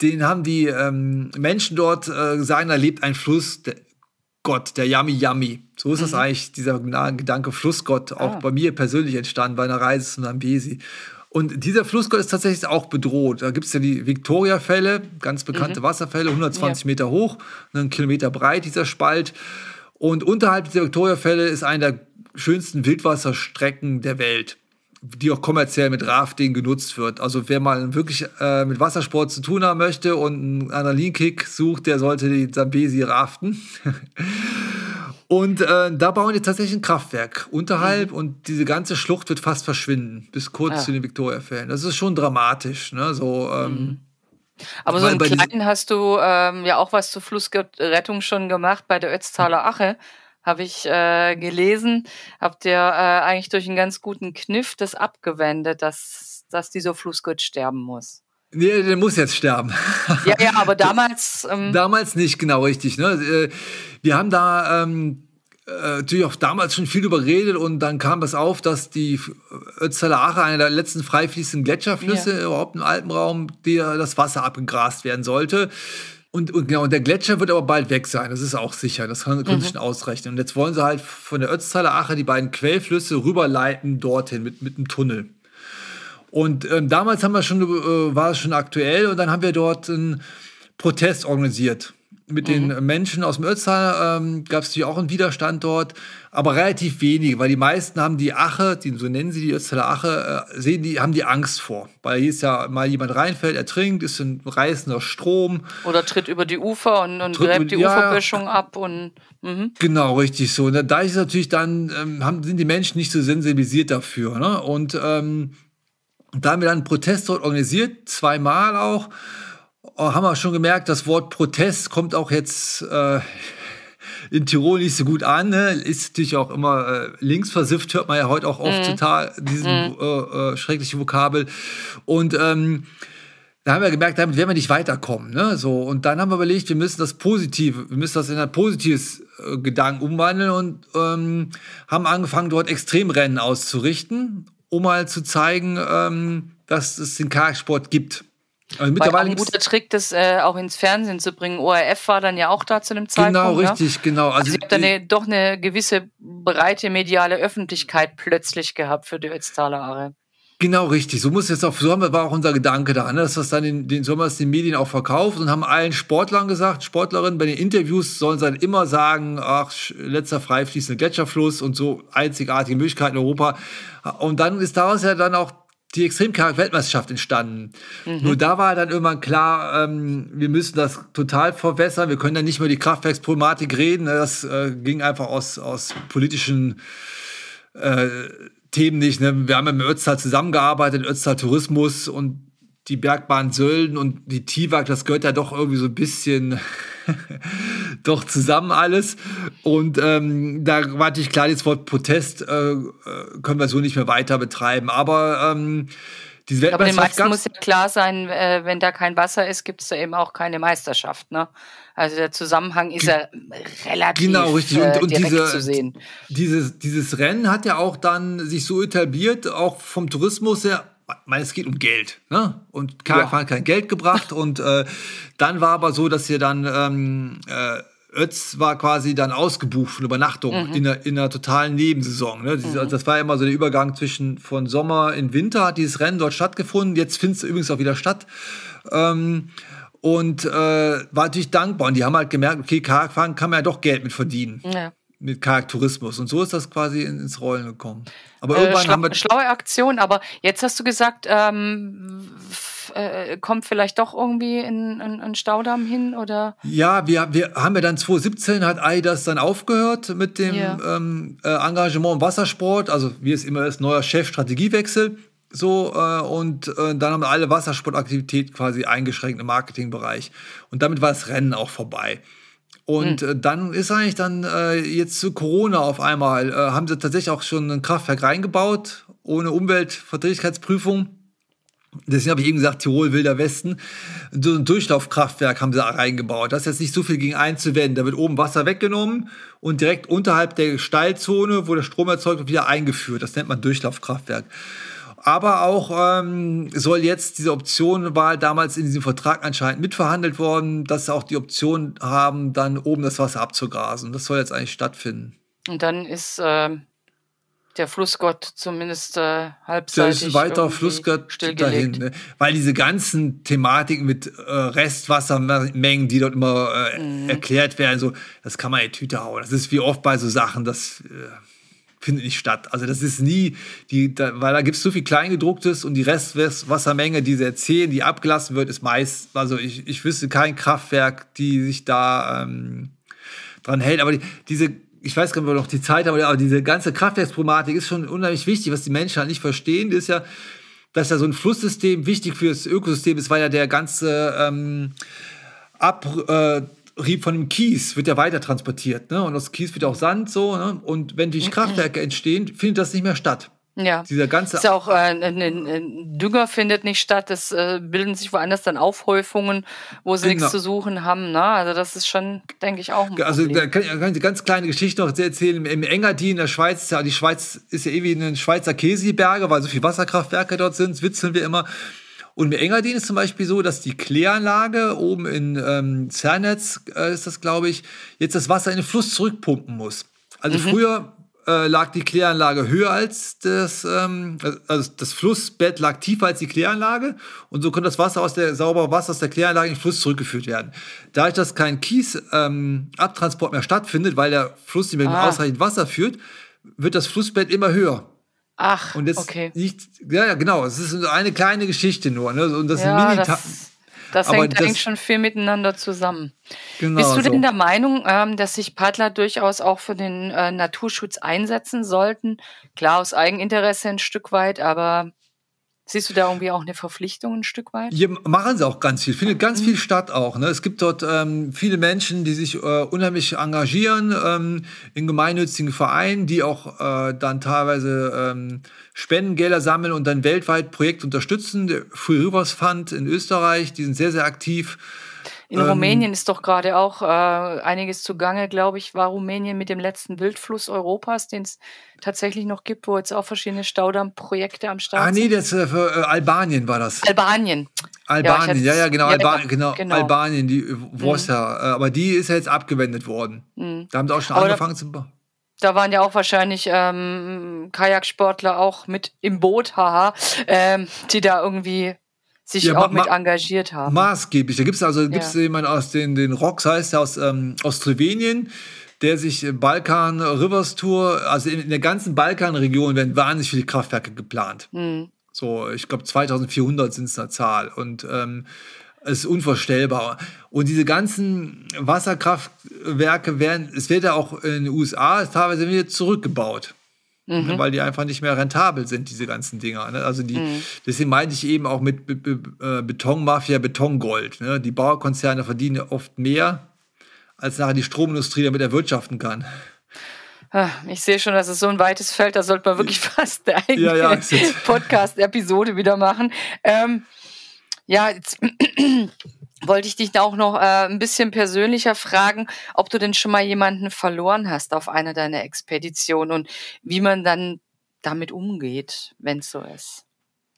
den haben die ähm, Menschen dort äh, sagen, da lebt ein Fluss, der Gott, der Yami Yami. So ist das eigentlich, dieser Gedanke Flussgott, auch Ah. bei mir persönlich entstanden, bei einer Reise zum Sambesi. Und dieser Flussgott ist tatsächlich auch bedroht. Da gibt es ja die Victoria-Fälle, ganz bekannte Wasserfälle, 120 Ja. Meter hoch, einen Kilometer breit, dieser Spalt. Und unterhalb dieser Victoria-Fälle ist eine der schönsten Wildwasserstrecken der Welt, die auch kommerziell mit Rafting genutzt wird. Also wer mal wirklich äh, mit Wassersport zu tun haben möchte und einen Adrenalinkick sucht, der sollte die Zambesi raften. Und äh, da bauen die tatsächlich ein Kraftwerk unterhalb und diese ganze Schlucht wird fast verschwinden, bis kurz Ah. zu den Victoria-Fällen. Das ist schon dramatisch. Ne? So, ähm, Aber so diesen- Kleinen hast du ähm, ja auch was zur Flussrettung schon gemacht bei der Ötztaler Ache. Habe ich äh, gelesen. Habt ihr äh, eigentlich durch einen ganz guten Kniff das abgewendet, dass, dass dieser Flussgott sterben muss? nee, der muss jetzt sterben. Ja, ja, aber damals. Ähm, Damals nicht, genau richtig. Ne? Äh, Wir haben da ähm, äh, natürlich auch damals schon viel drüber geredet und dann kam das auf, dass die Ötztaler Ache, einer der letzten frei fließenden Gletscherflüsse überhaupt im Alpenraum, der das Wasser abgegrast werden sollte. Und, und genau, und der Gletscher wird aber bald weg sein, das ist auch sicher, das kann, können Sie schon ausrechnen. Und jetzt wollen sie halt von der Ötztaler Ache die beiden Quellflüsse rüberleiten dorthin mit, mit einem Tunnel. Und ähm, damals haben wir schon, äh, war es schon aktuell und dann haben wir dort einen Protest organisiert. Mit den Menschen aus dem Ötztal ähm, gab es natürlich auch einen Widerstand dort, aber relativ wenige, weil die meisten haben die Ache, die, so nennen sie die Ötztaler Ache, äh, sehen die, haben die Angst vor. Weil hier ist ja mal jemand reinfällt, ertrinkt, ist ein reißender Strom. oder tritt über die Ufer und, und gräbt die ja. Uferböschung ab und. Mhm. Genau, richtig so. Und da ist natürlich dann, ähm, haben, sind die Menschen nicht so sensibilisiert dafür. Ne? Und ähm, da haben wir dann einen Protest dort organisiert, zweimal auch. Oh, haben wir schon gemerkt, das Wort Protest kommt auch jetzt äh, in Tirol nicht so gut an. Ne? Ist natürlich auch immer äh, linksversifft, hört man ja heute auch oft total, diesen äh, äh, schrecklichen Vokabel. Und ähm, da haben wir gemerkt, damit werden wir nicht weiterkommen. Ne? So, und dann haben wir überlegt, wir müssen das Positive, wir müssen das in ein positives äh, Gedanken umwandeln und ähm, haben angefangen, dort Extremrennen auszurichten, um mal zu zeigen, ähm, dass es den Kartsport gibt. Also mittlerweile ein guter Trick, das äh, auch ins Fernsehen zu bringen. ORF war dann ja auch da zu dem Zeitpunkt. Genau, ne? richtig, ja? genau. Also, also ich habe dann eine, doch eine gewisse breite mediale Öffentlichkeit plötzlich gehabt für die Ötztaler Aare. Genau, richtig. So muss jetzt auch, so haben wir, war auch unser Gedanke da, ne? dass das dann in den, so haben wir es den Medien auch verkauft und haben allen Sportlern gesagt, Sportlerinnen bei den Interviews sollen sie dann immer sagen, ach, letzter freifließende Gletscherfluss und so einzigartige Möglichkeiten in Europa. Und dann ist daraus ja dann auch die Extremkarak-Weltmeisterschaft entstanden. Mhm. Nur da war dann irgendwann klar, ähm, wir müssen das total verwässern. Wir können dann nicht mehr die Kraftwerksproblematik reden. Ne? Das äh, ging einfach aus, aus politischen äh, Themen nicht. Ne? Wir haben ja mit Ötztal zusammengearbeitet, Ötztal Tourismus und die Bergbahn Sölden und die TIWAG, das gehört ja doch irgendwie so ein bisschen doch zusammen alles. Und ähm, da war natürlich klar, das Wort Protest äh, äh, können wir so nicht mehr weiter betreiben. Aber ähm, diese Weltmeisterschaft. Aber den meisten muss ja klar sein, äh, wenn da kein Wasser ist, gibt es da eben auch keine Meisterschaft. Ne? Also der Zusammenhang ist ja relativ genau, richtig. Und, äh, und diese, zu sehen. Dieses, dieses Rennen hat ja auch dann sich so etabliert, auch vom Tourismus her, ich meine, es geht um Geld. Ne? Und Karl ja. hat kein Geld gebracht. und äh, dann war aber so, dass ihr dann ähm, äh, Ötz war quasi dann ausgebucht von Übernachtung mhm. in, einer, in einer totalen Nebensaison. Ne? Mhm. Das war immer so der Übergang zwischen von Sommer in Winter hat dieses Rennen dort stattgefunden. Jetzt findet es übrigens auch wieder statt. Ähm, und äh, war natürlich dankbar. Und die haben halt gemerkt, okay, Kajakfahren kann man ja doch Geld mit verdienen. Ja. Mit Kajaktourismus. Und so ist das quasi ins Rollen gekommen. Aber äh, irgendwann äh, haben wir. Schlaue Aktion, aber jetzt hast du gesagt, ähm, äh, kommt vielleicht doch irgendwie in, in, in, Staudamm hin oder? Ja, wir, wir haben ja dann 2017 hat AIDAS dann aufgehört mit dem ja. ähm, äh, Engagement im Wassersport. Also wie es immer ist, neuer Chef, Strategiewechsel. So, äh, und äh, dann haben wir alle Wassersportaktivitäten quasi eingeschränkt im Marketingbereich. Und damit war das Rennen auch vorbei. Und hm. äh, dann ist eigentlich dann äh, jetzt zu Corona auf einmal, äh, haben sie tatsächlich auch schon ein Kraftwerk reingebaut, ohne Umweltverträglichkeitsprüfung. Deswegen habe ich eben gesagt, Tirol, Wilder Westen. So ein Durchlaufkraftwerk haben sie da reingebaut. Da ist jetzt nicht so viel gegen einzuwenden. Da wird oben Wasser weggenommen und direkt unterhalb der Steilzone, wo der Strom erzeugt wird, wieder eingeführt. Das nennt man Durchlaufkraftwerk. Aber auch ähm, soll jetzt diese Option war damals in diesem Vertrag anscheinend mitverhandelt worden, dass sie auch die Option haben, dann oben das Wasser abzugrasen. Das soll jetzt eigentlich stattfinden. Und dann ist äh, der Flussgott zumindest äh, halbseitig. Da ist ein weiterer Flussgott dahin. Ne? Weil diese ganzen Thematiken mit äh, Restwassermengen, die dort immer äh, mhm. erklärt werden, so, das kann man in die Tüte hauen. Das ist wie oft bei so Sachen, das äh, findet nicht statt. Also das ist nie, die, da, weil da gibt es so viel Kleingedrucktes und die Restwassermenge, die sie erzählen, die abgelassen wird, ist meist, also ich, ich wüsste kein Kraftwerk, die sich da ähm, dran hält. Aber die, diese, ich weiß gar nicht, ob wir noch die Zeit haben, aber diese ganze Kraftwerksproblematik ist schon unheimlich wichtig, was die Menschen halt nicht verstehen, ist ja, dass ja so ein Flusssystem wichtig für das Ökosystem ist, weil ja der ganze ähm, Ab... Äh, Rieb von dem Kies wird ja weiter transportiert, ne? Und aus Kies wird auch Sand so, ne? Und wenn durch Kraftwerke entstehen, findet das nicht mehr statt. Ja. Dieser ganze ist ja auch äh, ein, ein, Dünger findet nicht statt. Es äh, bilden sich woanders dann Aufhäufungen, wo sie genau. nichts zu suchen haben. Ne? Also das ist schon, denke ich, auch ein Also da kann, ich eine ganz kleine Geschichte noch erzählen. Im Engadin in der Schweiz, ja, die Schweiz ist ja ewig ein Schweizer Käseberge, weil so viele Wasserkraftwerke dort sind, witzeln wir immer. Und mit Engadin ist zum Beispiel so, dass die Kläranlage oben in ähm, Zernetz, äh, ist das glaube ich, jetzt das Wasser in den Fluss zurückpumpen muss. Also mhm. früher äh, lag die Kläranlage höher als das, ähm, also das Flussbett lag tiefer als die Kläranlage und so konnte das Wasser aus der saubere Wasser aus der Kläranlage in den Fluss zurückgeführt werden. Dadurch, dass kein Kiesabtransport ähm, mehr stattfindet, weil der Fluss nicht mehr ah. ausreichend Wasser führt, wird das Flussbett immer höher. Ach, und das okay. Nicht, ja, genau. Es ist eine kleine Geschichte nur. Ne? Und das ja, Mini das, das hängt das, eigentlich schon viel miteinander zusammen. Genau, Bist du denn so. der Meinung, ähm, dass sich Paddler durchaus auch für den äh, Naturschutz einsetzen sollten? Klar, aus Eigeninteresse ein Stück weit, aber Siehst du da irgendwie auch eine Verpflichtung ein Stück weit? Hier machen sie auch ganz viel. Findet ganz mhm. viel statt auch. Ne? Es gibt dort ähm, viele Menschen, die sich äh, unheimlich engagieren ähm, in gemeinnützigen Vereinen, die auch äh, dann teilweise ähm, Spendengelder sammeln und dann weltweit Projekte unterstützen. Der Free Rivers Fund in Österreich, die sind sehr, sehr aktiv. In ähm, Rumänien ist doch gerade auch äh, einiges zugange, glaube ich, war Rumänien mit dem letzten Wildfluss Europas, den es tatsächlich noch gibt, wo jetzt auch verschiedene Staudammprojekte am Start sind. Ah, nee, das äh, für äh, Albanien war das. Albanien. Albanien, ja, ja, genau, ja, Alba genau, genau, Albanien, die Vostra, mhm. Äh, aber die ist ja jetzt abgewendet worden. Mhm. Da haben sie auch schon aber angefangen zu bauen. Da waren ja auch wahrscheinlich ähm, Kajaksportler auch mit im Boot, haha, ähm, die da irgendwie sich ja, auch mit engagiert haben. Maßgeblich. Da gibt es also gibt's ja. jemanden aus den, den Rocks, heißt der aus, ähm, aus Slowenien, der sich Balkan Rivers Tour, also in, in der ganzen Balkanregion werden wahnsinnig viele Kraftwerke geplant. Mhm. So, ich glaube 2400 sind es eine Zahl. Und ähm, es ist unvorstellbar. Und diese ganzen Wasserkraftwerke werden, es wird ja auch in den USA teilweise wieder zurückgebaut. Mhm. Weil die einfach nicht mehr rentabel sind, diese ganzen Dinger. Ne? Also die, mhm. deswegen meinte ich eben auch mit Be Be äh, Betonmafia, Betongold. Ne? Die Baukonzerne verdienen oft mehr, als nachher die Stromindustrie damit erwirtschaften kann. Ah, ich sehe schon, das ist so ein weites Feld, da sollte man wirklich fast eine eigene ja, ja, Podcast-Episode wieder machen. Ähm, ja, jetzt wollte ich dich auch noch äh, ein bisschen persönlicher fragen, ob du denn schon mal jemanden verloren hast auf einer deiner Expeditionen und wie man dann damit umgeht, wenn es so ist.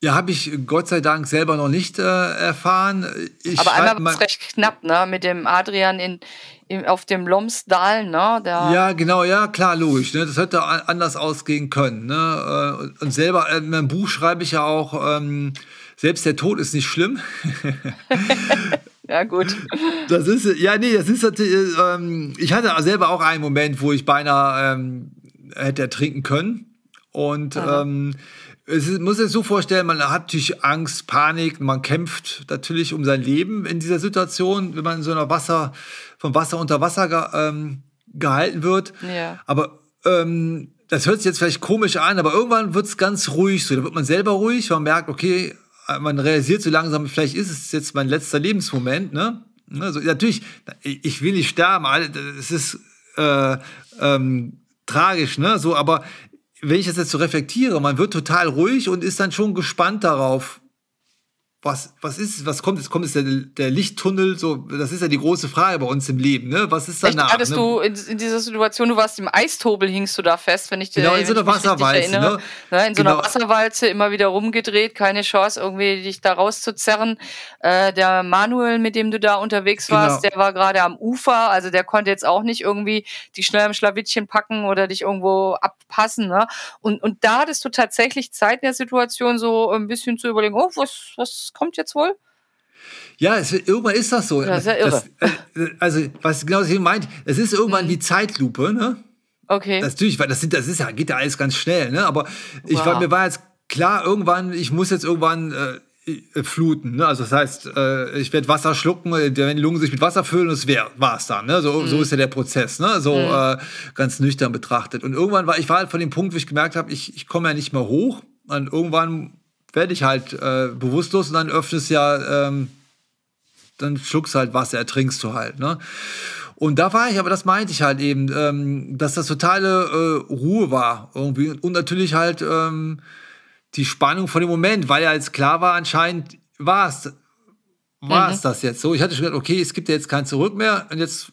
Ja, habe ich Gott sei Dank selber noch nicht äh, erfahren. Ich Aber einmal war es recht knapp, ne? Mit dem Adrian in, in auf dem Lomsdal, ne? Der ja, genau, ja, klar, logisch. Ne? Das hätte anders ausgehen können. Ne? Äh, und selber, äh, in meinem Buch schreibe ich ja auch, ähm, selbst der Tod ist nicht schlimm. Ja, gut. Das ist, ja, nee, das ist natürlich, ähm, ich hatte selber auch einen Moment, wo ich beinahe ähm, hätte ertrinken können. Und ähm, es ist, muss sich so vorstellen, man hat natürlich Angst, Panik, man kämpft natürlich um sein Leben in dieser Situation, wenn man in so einer Wasser, vom Wasser unter Wasser ge, ähm, gehalten wird. Ja. Aber ähm, das hört sich jetzt vielleicht komisch an, aber irgendwann wird es ganz ruhig so. Da wird man selber ruhig, man merkt, okay, man realisiert so langsam, vielleicht ist es jetzt mein letzter Lebensmoment, ne? Also natürlich, ich will nicht sterben, es ist äh, ähm, tragisch, ne? So, aber wenn ich das jetzt so reflektiere, man wird total ruhig und ist dann schon gespannt darauf, was, was ist, was kommt jetzt? Kommt jetzt der, der Lichttunnel? So, das ist ja die große Frage bei uns im Leben, ne? Was ist danach? Echt, hattest ne? du in, in, dieser Situation, du warst im Eistobel, hingst du da fest, wenn ich dir Genau, in so einer Wasserwalze, ne? ne? In so genau. einer Wasserwalze, immer wieder rumgedreht, keine Chance, irgendwie dich da rauszuzerren. Äh, der Manuel, mit dem du da unterwegs warst, genau. der war gerade am Ufer, also der konnte jetzt auch nicht irgendwie dich schnell am Schlawittchen packen oder dich irgendwo abpassen, ne? Und, und da hattest du tatsächlich Zeit in der Situation, so ein bisschen zu überlegen, oh, was, was kommt jetzt wohl? Ja, es, irgendwann ist das so. Das ist ja irre. Das, äh, also, was genau das meint, es ist irgendwann mhm. wie Zeitlupe, ne? Okay. Das, natürlich, weil das, sind, das ist ja, geht ja alles ganz schnell, ne? Aber ich wow. war, mir war jetzt klar, irgendwann, ich muss jetzt irgendwann äh, äh fluten, ne? Also das heißt, äh, ich werde Wasser schlucken, wenn die Lungen sich mit Wasser füllen, das war es dann, ne? So, mhm. so ist ja der Prozess, ne? So mhm. äh, ganz nüchtern betrachtet. Und irgendwann war ich war halt von dem Punkt, wo ich gemerkt habe, ich, ich komme ja nicht mehr hoch. Und irgendwann werde ich halt äh, bewusstlos und dann öffnest ja, ähm, dann schluckst halt Wasser, ertrinkst du halt, ne? Und da war ich, aber das meinte ich halt eben, ähm, dass das totale äh, Ruhe war irgendwie und natürlich halt ähm, die Spannung von dem Moment, weil ja jetzt klar war, anscheinend war es war es mhm. das jetzt so. Ich hatte schon gedacht, okay, es gibt ja jetzt kein Zurück mehr und jetzt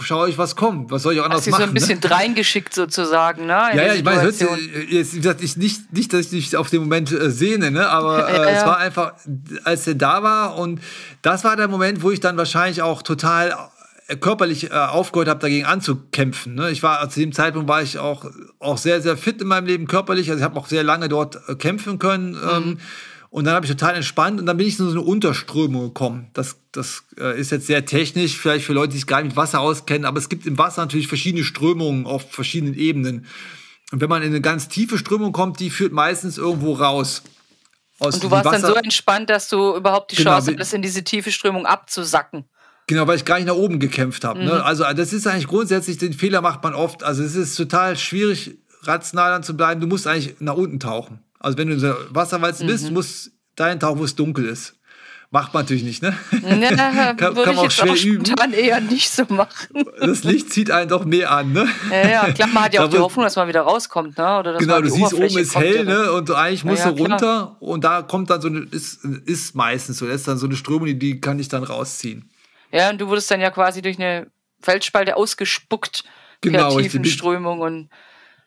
schaue ich, was kommt. Was soll ich auch anders Hast machen? so ein bisschen ne? reingeschickt sozusagen, ne? ja, ja, ich meine, jetzt, wie gesagt, ich nicht, nicht, dass ich mich auf den Moment äh, sehne, ne? Aber äh, ja, ja. es war einfach, als er da war und das war der Moment, wo ich dann wahrscheinlich auch total äh, körperlich äh, aufgehört habe, dagegen anzukämpfen. Ne? Ich war zu dem Zeitpunkt war ich auch, auch sehr, sehr fit in meinem Leben körperlich. Also ich habe auch sehr lange dort äh, kämpfen können. Mhm. Ähm, und dann habe ich total entspannt und dann bin ich in so eine Unterströmung gekommen. Das, das äh, ist jetzt sehr technisch, vielleicht für Leute, die sich gar nicht mit Wasser auskennen, aber es gibt im Wasser natürlich verschiedene Strömungen auf verschiedenen Ebenen. Und wenn man in eine ganz tiefe Strömung kommt, die führt meistens irgendwo raus. und du warst Wasser. dann so entspannt, dass du überhaupt die genau, Chance hattest, in diese tiefe Strömung abzusacken. Genau, weil ich gar nicht nach oben gekämpft habe. Ne? Mhm. Ne? Also das ist eigentlich grundsätzlich, den Fehler macht man oft. Also es ist total schwierig, rational dann zu bleiben. Du musst eigentlich nach unten tauchen. Also wenn du in der Wasserwalze mhm. bist, muss dein Tauch, wo es dunkel ist. Macht man natürlich nicht, ne? Ja, kann, kann man auch schwer auch eher nicht so machen. Das Licht zieht einen doch mehr an, ne? Ja, ja, klar, man hat ja auch die Hoffnung, dass man wieder rauskommt, ne? Oder dass genau, du siehst, oben ist hell, ne? Und eigentlich musst ja, du runter klar. und da kommt dann so eine, ist, ist meistens so, da ist dann so eine Strömung, die, die kann ich dann rausziehen. Ja, und du wurdest dann ja quasi durch eine Felsspalte ausgespuckt genau, per Tiefenströmung und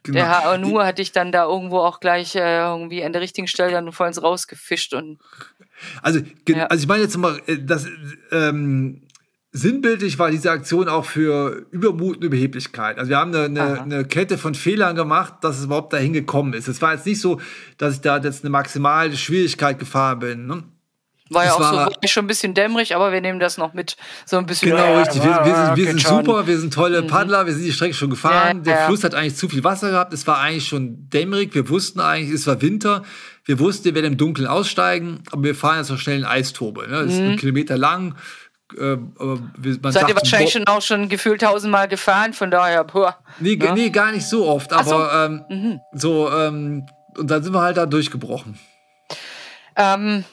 Genau. Der HNU hat dich dann da irgendwo auch gleich äh, irgendwie an der richtigen Stelle dann voll ins rausgefischt und also, ja. also ich meine jetzt mal, äh, das ähm, sinnbildlich war diese Aktion auch für Übermut und Überheblichkeit. Also wir haben eine, eine, eine, Kette von Fehlern gemacht, dass es überhaupt dahin gekommen ist. Es war jetzt nicht so, dass ich da jetzt eine maximale Schwierigkeit gefahren bin. Ne? War ja auch war, so schon ein bisschen dämmerig, aber wir nehmen das noch mit so ein bisschen. Genau, äh, richtig. Wir, wir sind, wir sind super, wir sind tolle mhm. Paddler, wir sind die Strecke schon gefahren. Ja, Der ja. Fluss hat eigentlich zu viel Wasser gehabt. Es war eigentlich schon dämmerig. Wir wussten eigentlich, es war Winter. Wir wussten, wir werden im Dunkeln aussteigen, aber wir fahren jetzt noch schnell in Eistobe. Ne? Das mhm. ist ein Kilometer lang. Äh, man Seid ihr wahrscheinlich schon auch schon gefühlt tausendmal gefahren, von daher, boah. Nee, ne? nee gar nicht so oft, aber so. Ähm, mhm. so, ähm, und dann sind wir halt da durchgebrochen. Ähm,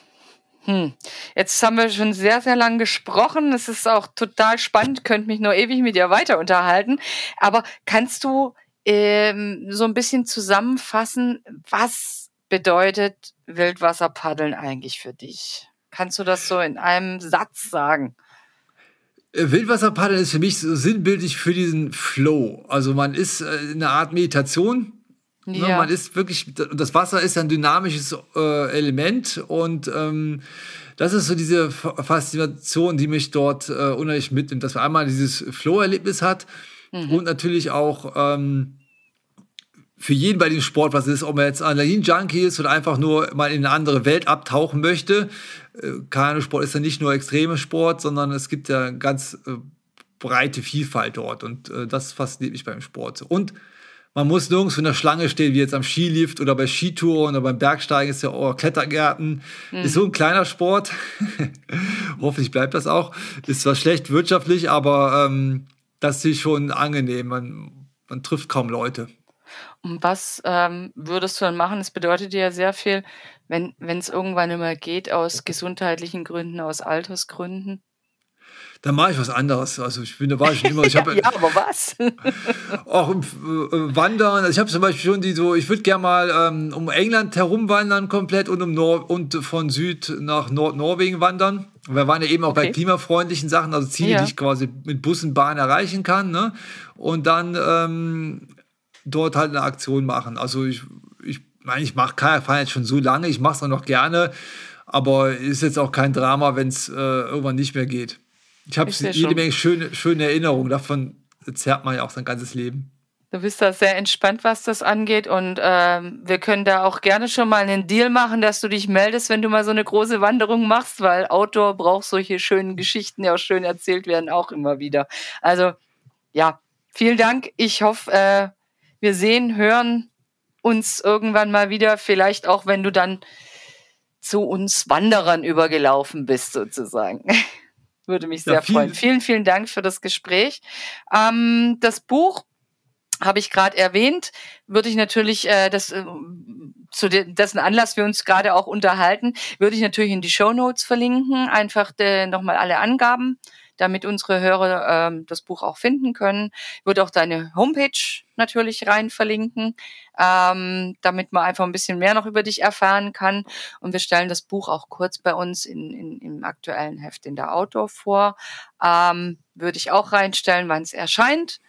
hm. Jetzt haben wir schon sehr, sehr lang gesprochen. Es ist auch total spannend, könnte mich nur ewig mit dir weiter unterhalten. Aber kannst du ähm, so ein bisschen zusammenfassen, was bedeutet Wildwasserpaddeln eigentlich für dich? Kannst du das so in einem Satz sagen? Äh, Wildwasserpaddeln ist für mich so sinnbildlich für diesen Flow. Also man ist äh, in einer Art Meditation Ne, ja. man ist wirklich, das Wasser ist ein dynamisches äh, Element und ähm, das ist so diese Faszination, die mich dort äh, unheimlich mitnimmt, dass man einmal dieses Flow-Erlebnis hat mhm. und natürlich auch ähm, für jeden bei dem Sport was ist, ob man jetzt Adrenalin-Junkie ist oder einfach nur mal in eine andere Welt abtauchen möchte. Äh, Kanusport ist ja nicht nur extreme Sport, sondern es gibt ja ganz äh, breite Vielfalt dort und äh, das fasziniert mich beim Sport. Und man muss nirgends in der Schlange stehen, wie jetzt am Skilift oder bei Skitouren oder beim Bergsteigen ist ja auch Klettergärten. Mhm. Ist so ein kleiner Sport. Hoffentlich bleibt das auch. Ist zwar schlecht wirtschaftlich, aber ähm, das ist schon angenehm. Man, man trifft kaum Leute. Und was ähm, würdest du dann machen? Es bedeutet ja sehr viel, wenn es irgendwann immer geht, aus gesundheitlichen Gründen, aus Altersgründen dann mache ich was anderes. Also ich bin da war ich schon immer. Ich hab, ja, aber was? auch äh, Wandern. Also ich habe zum Beispiel schon die so, ich würde gerne mal ähm, um England herumwandern komplett und um Nor und von Süd nach Nordnorwegen wandern. Wir waren ja eben auch okay. bei klimafreundlichen Sachen, also Ziele, ja. die ich quasi mit Bus und Bahn erreichen kann. Ne? Und dann ähm, dort halt eine Aktion machen. Also ich, ich meine, ich mache fahre jetzt schon so lange, ich mache es auch noch gerne, aber ist jetzt auch kein Drama, wenn es äh, irgendwann nicht mehr geht. Ich habe jede schon. Menge schöne, schöne Erinnerungen. Davon zerrt man ja auch sein ganzes Leben. Du bist da sehr entspannt, was das angeht. Und ähm, wir können da auch gerne schon mal einen Deal machen, dass du dich meldest, wenn du mal so eine große Wanderung machst, weil Outdoor braucht solche schönen Geschichten, die auch schön erzählt werden, auch immer wieder. Also ja, vielen Dank. Ich hoffe, äh, wir sehen, hören uns irgendwann mal wieder. Vielleicht auch, wenn du dann zu uns Wanderern übergelaufen bist, sozusagen. Würde mich sehr ja, freuen. Vielen, vielen Dank für das Gespräch. Ähm, das Buch habe ich gerade erwähnt, würde ich natürlich, äh, das, äh, zu de dessen Anlass wir uns gerade auch unterhalten, würde ich natürlich in die Show Notes verlinken, einfach äh, nochmal alle Angaben damit unsere Hörer ähm, das Buch auch finden können. Ich würde auch deine Homepage natürlich rein verlinken, ähm, damit man einfach ein bisschen mehr noch über dich erfahren kann. Und wir stellen das Buch auch kurz bei uns in, in, im aktuellen Heft in der Outdoor vor. Ähm, würde ich auch reinstellen, wann es erscheint.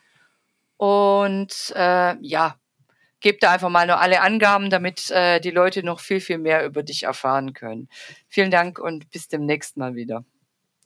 Und äh, ja, gebe da einfach mal nur alle Angaben, damit äh, die Leute noch viel, viel mehr über dich erfahren können. Vielen Dank und bis demnächst mal wieder.